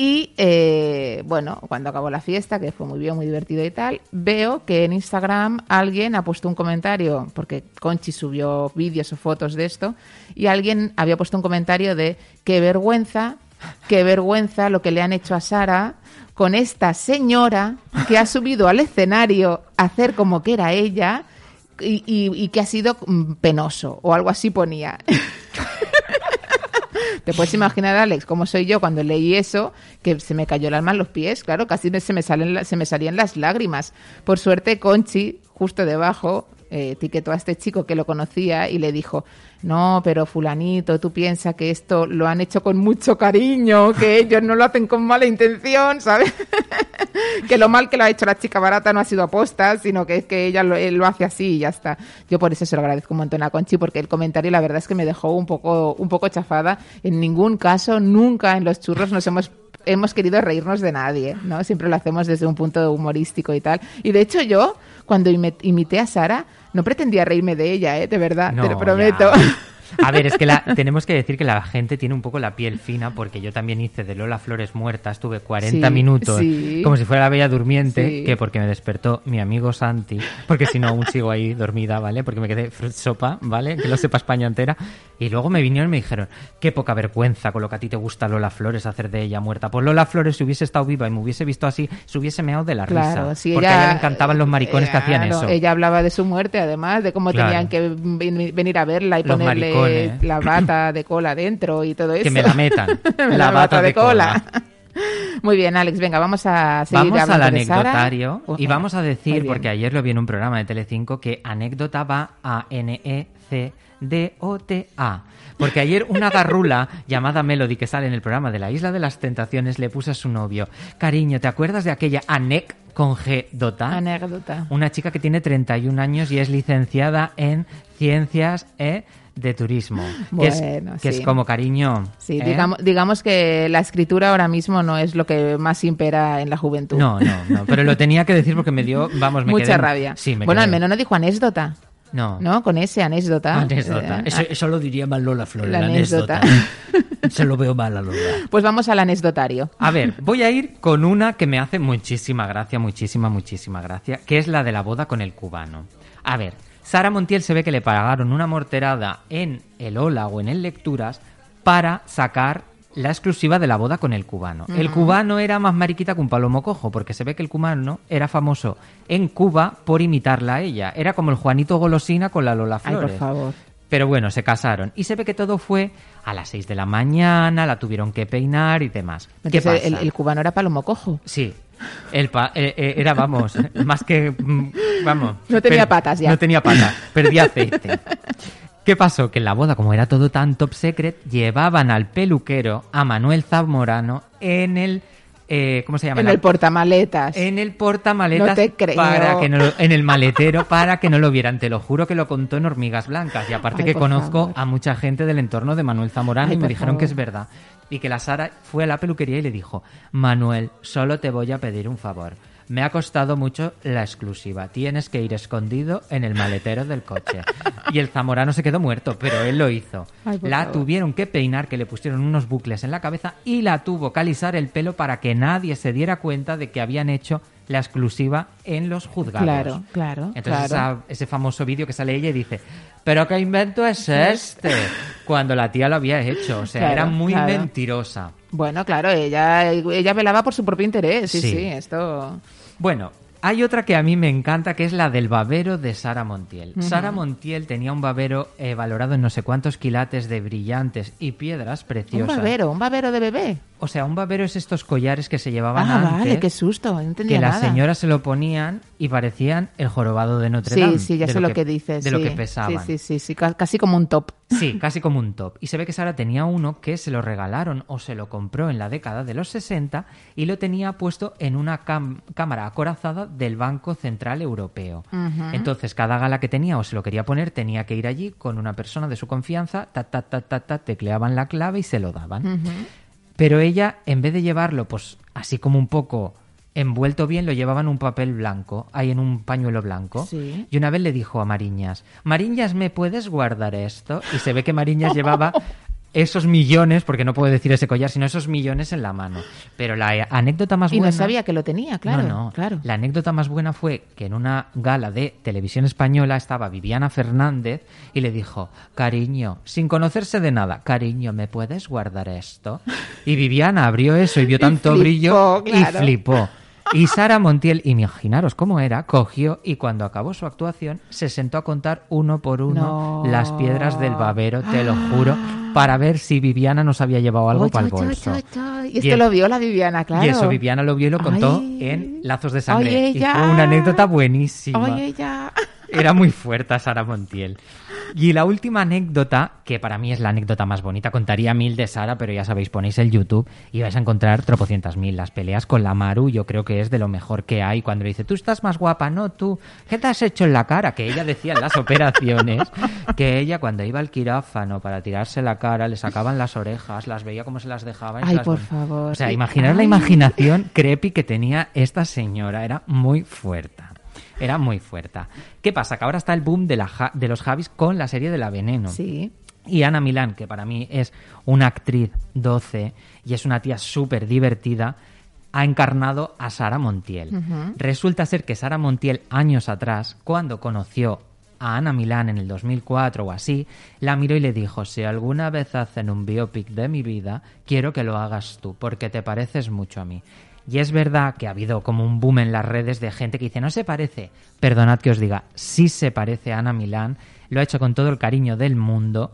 Y eh, bueno, cuando acabó la fiesta, que fue muy bien, muy divertido y tal, veo que en Instagram alguien ha puesto un comentario, porque Conchi subió vídeos o fotos de esto, y alguien había puesto un comentario de qué vergüenza, qué vergüenza lo que le han hecho a Sara con esta señora que ha subido al escenario a hacer como que era ella y, que ha sido mm, penoso o algo así ponía. Te puedes imaginar, Alex, cómo soy yo cuando leí eso, que se me cayó el alma en los pies, claro, casi se me, salen, se me salían las lágrimas. Por suerte, Conchi, justo debajo, eh, etiquetó a este chico que lo conocía y le dijo, no, pero fulanito, tú piensas que esto lo han hecho con mucho cariño, que ellos no lo hacen con mala intención, ¿sabes? que lo mal que lo ha hecho la chica barata no ha sido aposta, sino que es que ella lo, él lo hace así y ya está. Yo por eso se lo agradezco un montón a Conchi, porque el comentario la verdad es que me dejó un poco, un poco chafada. En ningún caso, nunca en los churros nos hemos hemos querido reírnos de nadie, ¿no? Siempre lo hacemos desde un punto humorístico y tal. Y de hecho yo, cuando imi- imité a Sara, no pretendía reírme de ella, ¿eh? De verdad, te No, lo prometo. ya. A ver, es que la- tenemos que decir que la gente tiene un poco la piel fina porque yo también hice de Lola Flores muerta, estuve 40 Sí, minutos sí. como si fuera la Bella Durmiente, Sí. que porque me despertó mi amigo Santi, porque si no aún sigo ahí dormida, ¿vale? Porque me quedé sopa, ¿vale? Que lo sepa España entera. Y luego me vinieron y me dijeron, qué poca vergüenza con lo que a ti te gusta Lola Flores hacer de ella muerta. Pues Lola Flores si hubiese estado viva y me hubiese visto así, se hubiese meado de la Claro, risa. porque ella- a ella le encantaban los maricones que hacían Claro, eso. Ella hablaba de su muerte, además, de cómo Claro. tenían que ven- venir a verla y Los ponerle maricones. la bata de cola dentro y todo eso. Que me la metan, la, la bata, bata de de cola. Muy bien, Alex, venga, vamos a seguir Vamos al anecdotario y venga, vamos a decir, porque ayer lo vi en un programa de Telecinco, que anécdota va a N-E-C-D-O-T-A. Porque ayer una garrula llamada Melody que sale en el programa de la Isla de las Tentaciones le puso a su novio, cariño, ¿te acuerdas de aquella Anec con G dota? Anécdota. Una chica que tiene 31 años y es licenciada en Ciencias eh, de Turismo. que es, Bueno, que sí. es como cariño. Sí, ¿eh? digamos, digamos que la escritura ahora mismo no es lo que más impera en la juventud. No, no, no, pero lo tenía que decir porque me dio, vamos, me Mucha quedé- rabia. Sí, me bueno, quedé- al menos no dijo anécdota. No. ¿No? Con ese anécdota. Anécdota. Eh, Eso, eso lo diría mal Lola Flores, La la, anécdota. Se lo veo mal a Lola. Pues vamos al anecdotario. A ver, voy a ir con una que me hace muchísima gracia, muchísima, muchísima gracia, que es la de la boda con el cubano. A ver, Sara Montiel se ve que le pagaron una morterada en el Hola o en el Lecturas para sacar la exclusiva de la boda con el cubano. El cubano era más mariquita que un palomo cojo, porque se ve que el cubano era famoso en Cuba por imitarla a ella. Era como el Juanito Golosina con la Lola Ay, Flores. por favor. Pero bueno, se casaron. Y se ve que todo fue a las 6 de la mañana, la tuvieron que peinar y demás. ¿Qué pasa? el, el cubano era palomo cojo. Sí. El pa- eh, eh, era, vamos, más que. mm, Vamos. No tenía patas ya. No tenía patas, perdía aceite. ¿Qué pasó? Que en la boda, como era todo tan top secret, llevaban al peluquero, a Manuel Zamorano, en el. Eh, ¿Cómo se llama? En el portamaletas. en el portamaletas No te creo. para que no lo- en el maletero para que no lo vieran. Te lo juro que lo contó en Hormigas Blancas. Y aparte Ay, que conozco favor. a mucha gente del entorno de Manuel Zamorano Ay, y me dijeron que es verdad. Y que la Sara fue a la peluquería y le dijo, Manuel, solo te voy a pedir un favor. Me ha costado mucho la exclusiva. Tienes que ir escondido en el maletero del coche. Y el zamorano se quedó muerto, pero él lo hizo. Ay, la favor. tuvieron que peinar, que le pusieron unos bucles en la cabeza y la tuvo que alisar el pelo para que nadie se diera cuenta de que habían hecho la exclusiva en los juzgados. Claro, claro, Entonces claro. esa- ese famoso vídeo que sale ella y dice, pero qué invento es este, cuando la tía lo había hecho, o sea, Claro, era muy claro. mentirosa. Bueno, claro, ella, ella velaba por su propio interés. Sí, sí, Sí. esto. Bueno, hay otra que a mí me encanta, que es la del babero de Sara Montiel. Sara Montiel tenía un babero eh, valorado en no sé cuántos quilates de brillantes y piedras Un preciosas. babero, un babero de bebé. O sea, un babero es estos collares que se llevaban Ah, antes. vale, qué susto, no entendía que las nada. señoras se lo ponían y parecían el jorobado de Notre Sí, Dame. sí, ya de sé lo que, dices. De lo sí. que pesaban. Sí, sí, sí, sí, ca- casi como un top. Sí, casi como un top. Y se ve que Sara tenía uno que se lo regalaron o se lo compró en la década de los 60 y lo tenía puesto en una cámara acorazada del Banco Central Europeo. Entonces, cada gala que tenía o se lo quería poner, tenía que ir allí con una persona de su confianza, ta, ta, ta, ta, ta, tecleaban la clave y se lo daban. Ujú. Pero ella, en vez de llevarlo, pues así como un poco envuelto bien, lo llevaba en un papel blanco, ahí en un pañuelo blanco. Sí. Y una vez le dijo a Mariñas, Mariñas, ¿me puedes guardar esto? Y se ve que Mariñas llevaba esos millones, porque no puedo decir ese collar, sino esos millones en la mano. Pero la eh, anécdota más Y buena... no sabía que lo tenía, claro. No, no. claro. La anécdota más buena fue que en una gala de televisión española estaba Viviana Fernández y le dijo, cariño, sin conocerse de nada, cariño, ¿me puedes guardar esto? Y Viviana abrió eso y vio tanto flipó, brillo y flipó. Y Sara Montiel, imaginaros cómo era, cogió y cuando acabó su actuación se sentó a contar uno por uno No. las piedras del babero, te lo juro, para ver si Viviana nos había llevado algo para el bolso. ay, ay. Y Y esto el- lo vio la Viviana, claro. Y eso Viviana lo vio y lo contó Ay. en Lazos de Sangre. Ay, y fue una anécdota buenísima. Ay, ella. Era muy fuerte Sara Montiel. Y la última anécdota, que para mí es la anécdota más bonita, contaría mil de Sara, pero ya sabéis, ponéis el YouTube y vais a encontrar tropocientas mil. Las peleas con la Maru yo creo que es de lo mejor que hay. Cuando le dice, tú estás más guapa, no tú, ¿qué te has hecho en la cara? Que ella decía en las operaciones que ella cuando iba al quirófano para tirarse la cara le sacaban las orejas, las veía como se las dejaban. Ay, las por favor. O sea, imaginaros la Ay. imaginación creepy que tenía esta señora. Era muy fuerte. Era muy fuerte. ¿Qué pasa? Que ahora está el boom de, la Ja- de los Javis con la serie de La Veneno. Sí. Y Ana Milán, que para mí es una actriz 12 y es una tía súper divertida, ha encarnado a Sara Montiel. Resulta ser que Sara Montiel, años atrás, cuando conoció a Ana Milán en el 2004 o así, la miró y le dijo, si alguna vez hacen un biopic de mi vida, quiero que lo hagas tú, porque te pareces mucho a mí. Y es verdad que ha habido como un boom en las redes de gente que dice, no se parece. Perdonad que os diga, sí se parece a Ana Milán, lo ha hecho con todo el cariño del mundo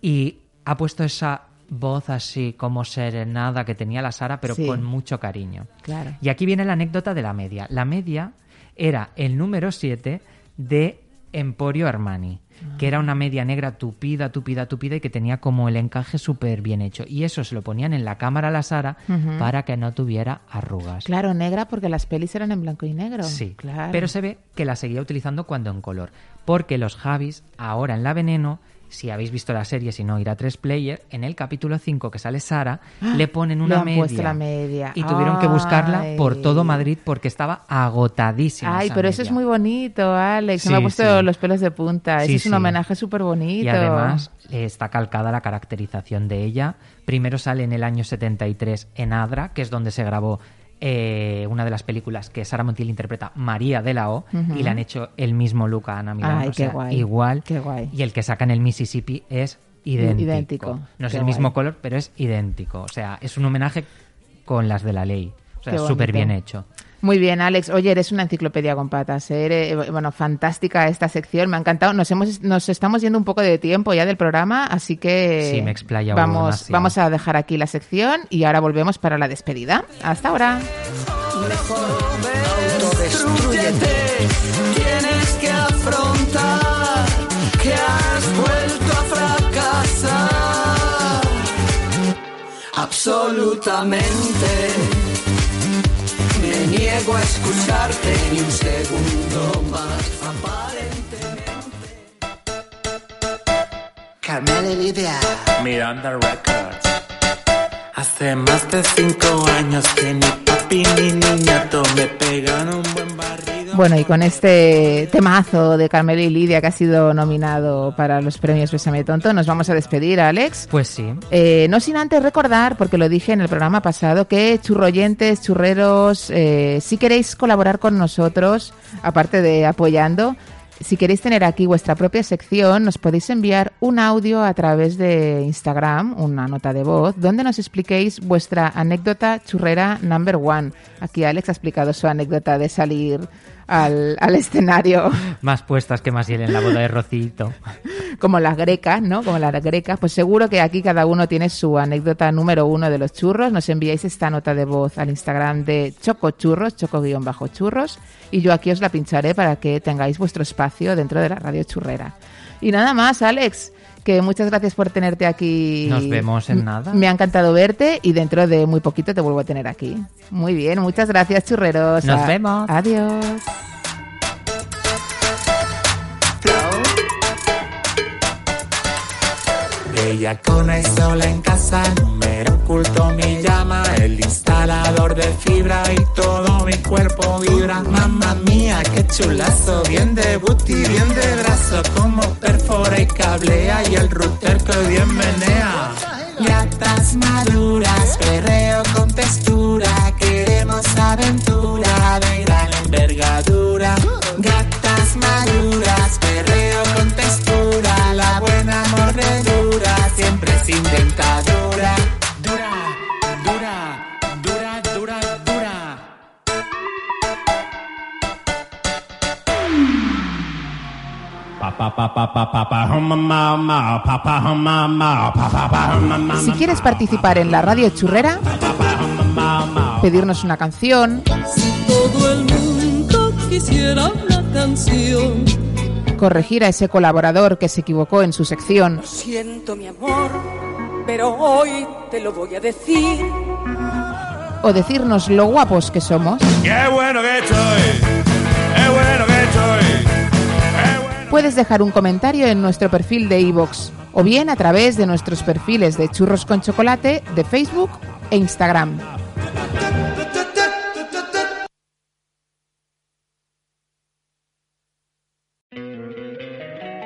y ha puesto esa voz así como serenada que tenía la Sara, pero Sí. con mucho cariño. Claro. Y aquí viene la anécdota de la media. La media era el número 7 de Emporio Armani, que era una media negra tupida, tupida, tupida y que tenía como el encaje súper bien hecho. Y eso se lo ponían en la cámara a la Sara para que no tuviera arrugas. Claro, negra porque las pelis eran en blanco y negro. Sí, claro. pero se ve que la seguía utilizando cuando en color. Porque los Javis, ahora en La Veneno, si habéis visto la serie, si no, ir a 3 Player, en el capítulo 5 que sale Sara, ¡Ah! le ponen una media. la media. Y tuvieron que buscarla por todo Madrid porque estaba agotadísima. Ay, esa pero eso es media. muy bonito, Alex. Se me ha Sí, puesto sí. los pelos de punta. Sí, Eso es un sí. homenaje súper bonito. Y además eh, está calcada la caracterización de ella. Primero sale en el año 73 en Adra, que es donde se grabó eh, una de las películas que Sara Montiel interpreta, María de la O, y le han hecho el mismo look a Ana Milán. Ay, o qué sea, guay, Igual. qué guay. Y el que saca en el Mississippi es idéntico. Idéntico, No es qué el mismo color, pero es idéntico. O sea, es un homenaje con las de la ley. O sea, súper bien hecho. Muy bien, Alex. Oye, eres una enciclopedia con patas. ¿eh? Eres- bueno, fantástica esta sección. Me ha encantado. Nos hemos, nos estamos yendo un poco de tiempo ya del programa, así que Sí, me vamos, vamos a dejar aquí la sección y ahora volvemos para la despedida. Hasta ahora. Tienes que afrontar que has vuelto a fracasar. Absolutamente. Me niego a escucharte ni un segundo más. Carmela y Lidia. Miranda Records. Hace más de cinco años que ni papi ni niñato me pegan un buen barrido. Bueno, y con este temazo de Carmelo y Lidia que ha sido nominado para los premios Bésame Tonto, nos vamos a despedir, Alex. Pues sí. Eh, no sin antes recordar, porque lo dije en el programa pasado, que churroyentes, churreros, eh, si queréis colaborar con nosotros, aparte de apoyando, Si queréis tener aquí vuestra propia sección, nos podéis enviar un audio a través de Instagram, una nota de voz, donde nos expliquéis vuestra anécdota churrera number one. Aquí Alex ha explicado su anécdota de salir al, al escenario Más puestas que más hiel en la boda de Rocito. como las grecas, ¿no? Como las grecas. Pues seguro que aquí cada uno tiene su anécdota número uno de los churros. Nos enviáis esta nota de voz al Instagram de Chocochurros, choco-churros, y yo aquí os la pincharé para que tengáis vuestro espacio dentro de la radio churrera. Y nada más, Alex, que muchas gracias por tenerte aquí. Nos vemos en nada. Me ha encantado verte y dentro de muy poquito te vuelvo a tener aquí. Muy bien, muchas gracias, churreros. Nos vemos. Adiós. Ella con el sol en casa, número oculto mi llama, el instalador de fibra y todo mi cuerpo vibra. Mamma mía, qué chulazo, bien de booty, bien de brazo, como perfora y cablea y el router que bien menea. Gatas maduras, perreo con textura, queremos aventura de gran envergadura. Gatas maduras, perreo dentadura. Dura, dura, dura, dura, dura. Si quieres participar en la radio churrera, pedirnos una canción, Todo el mundo quisiera una canción. Corregir a ese colaborador que se equivocó en su sección, Siento mi amor, pero hoy te lo voy a decir. o decirnos lo guapos que somos, Qué bueno que estoy, qué bueno que estoy. puedes dejar un comentario en nuestro perfil de iVoox o bien a través de nuestros perfiles de Churros con Chocolate de Facebook e Instagram.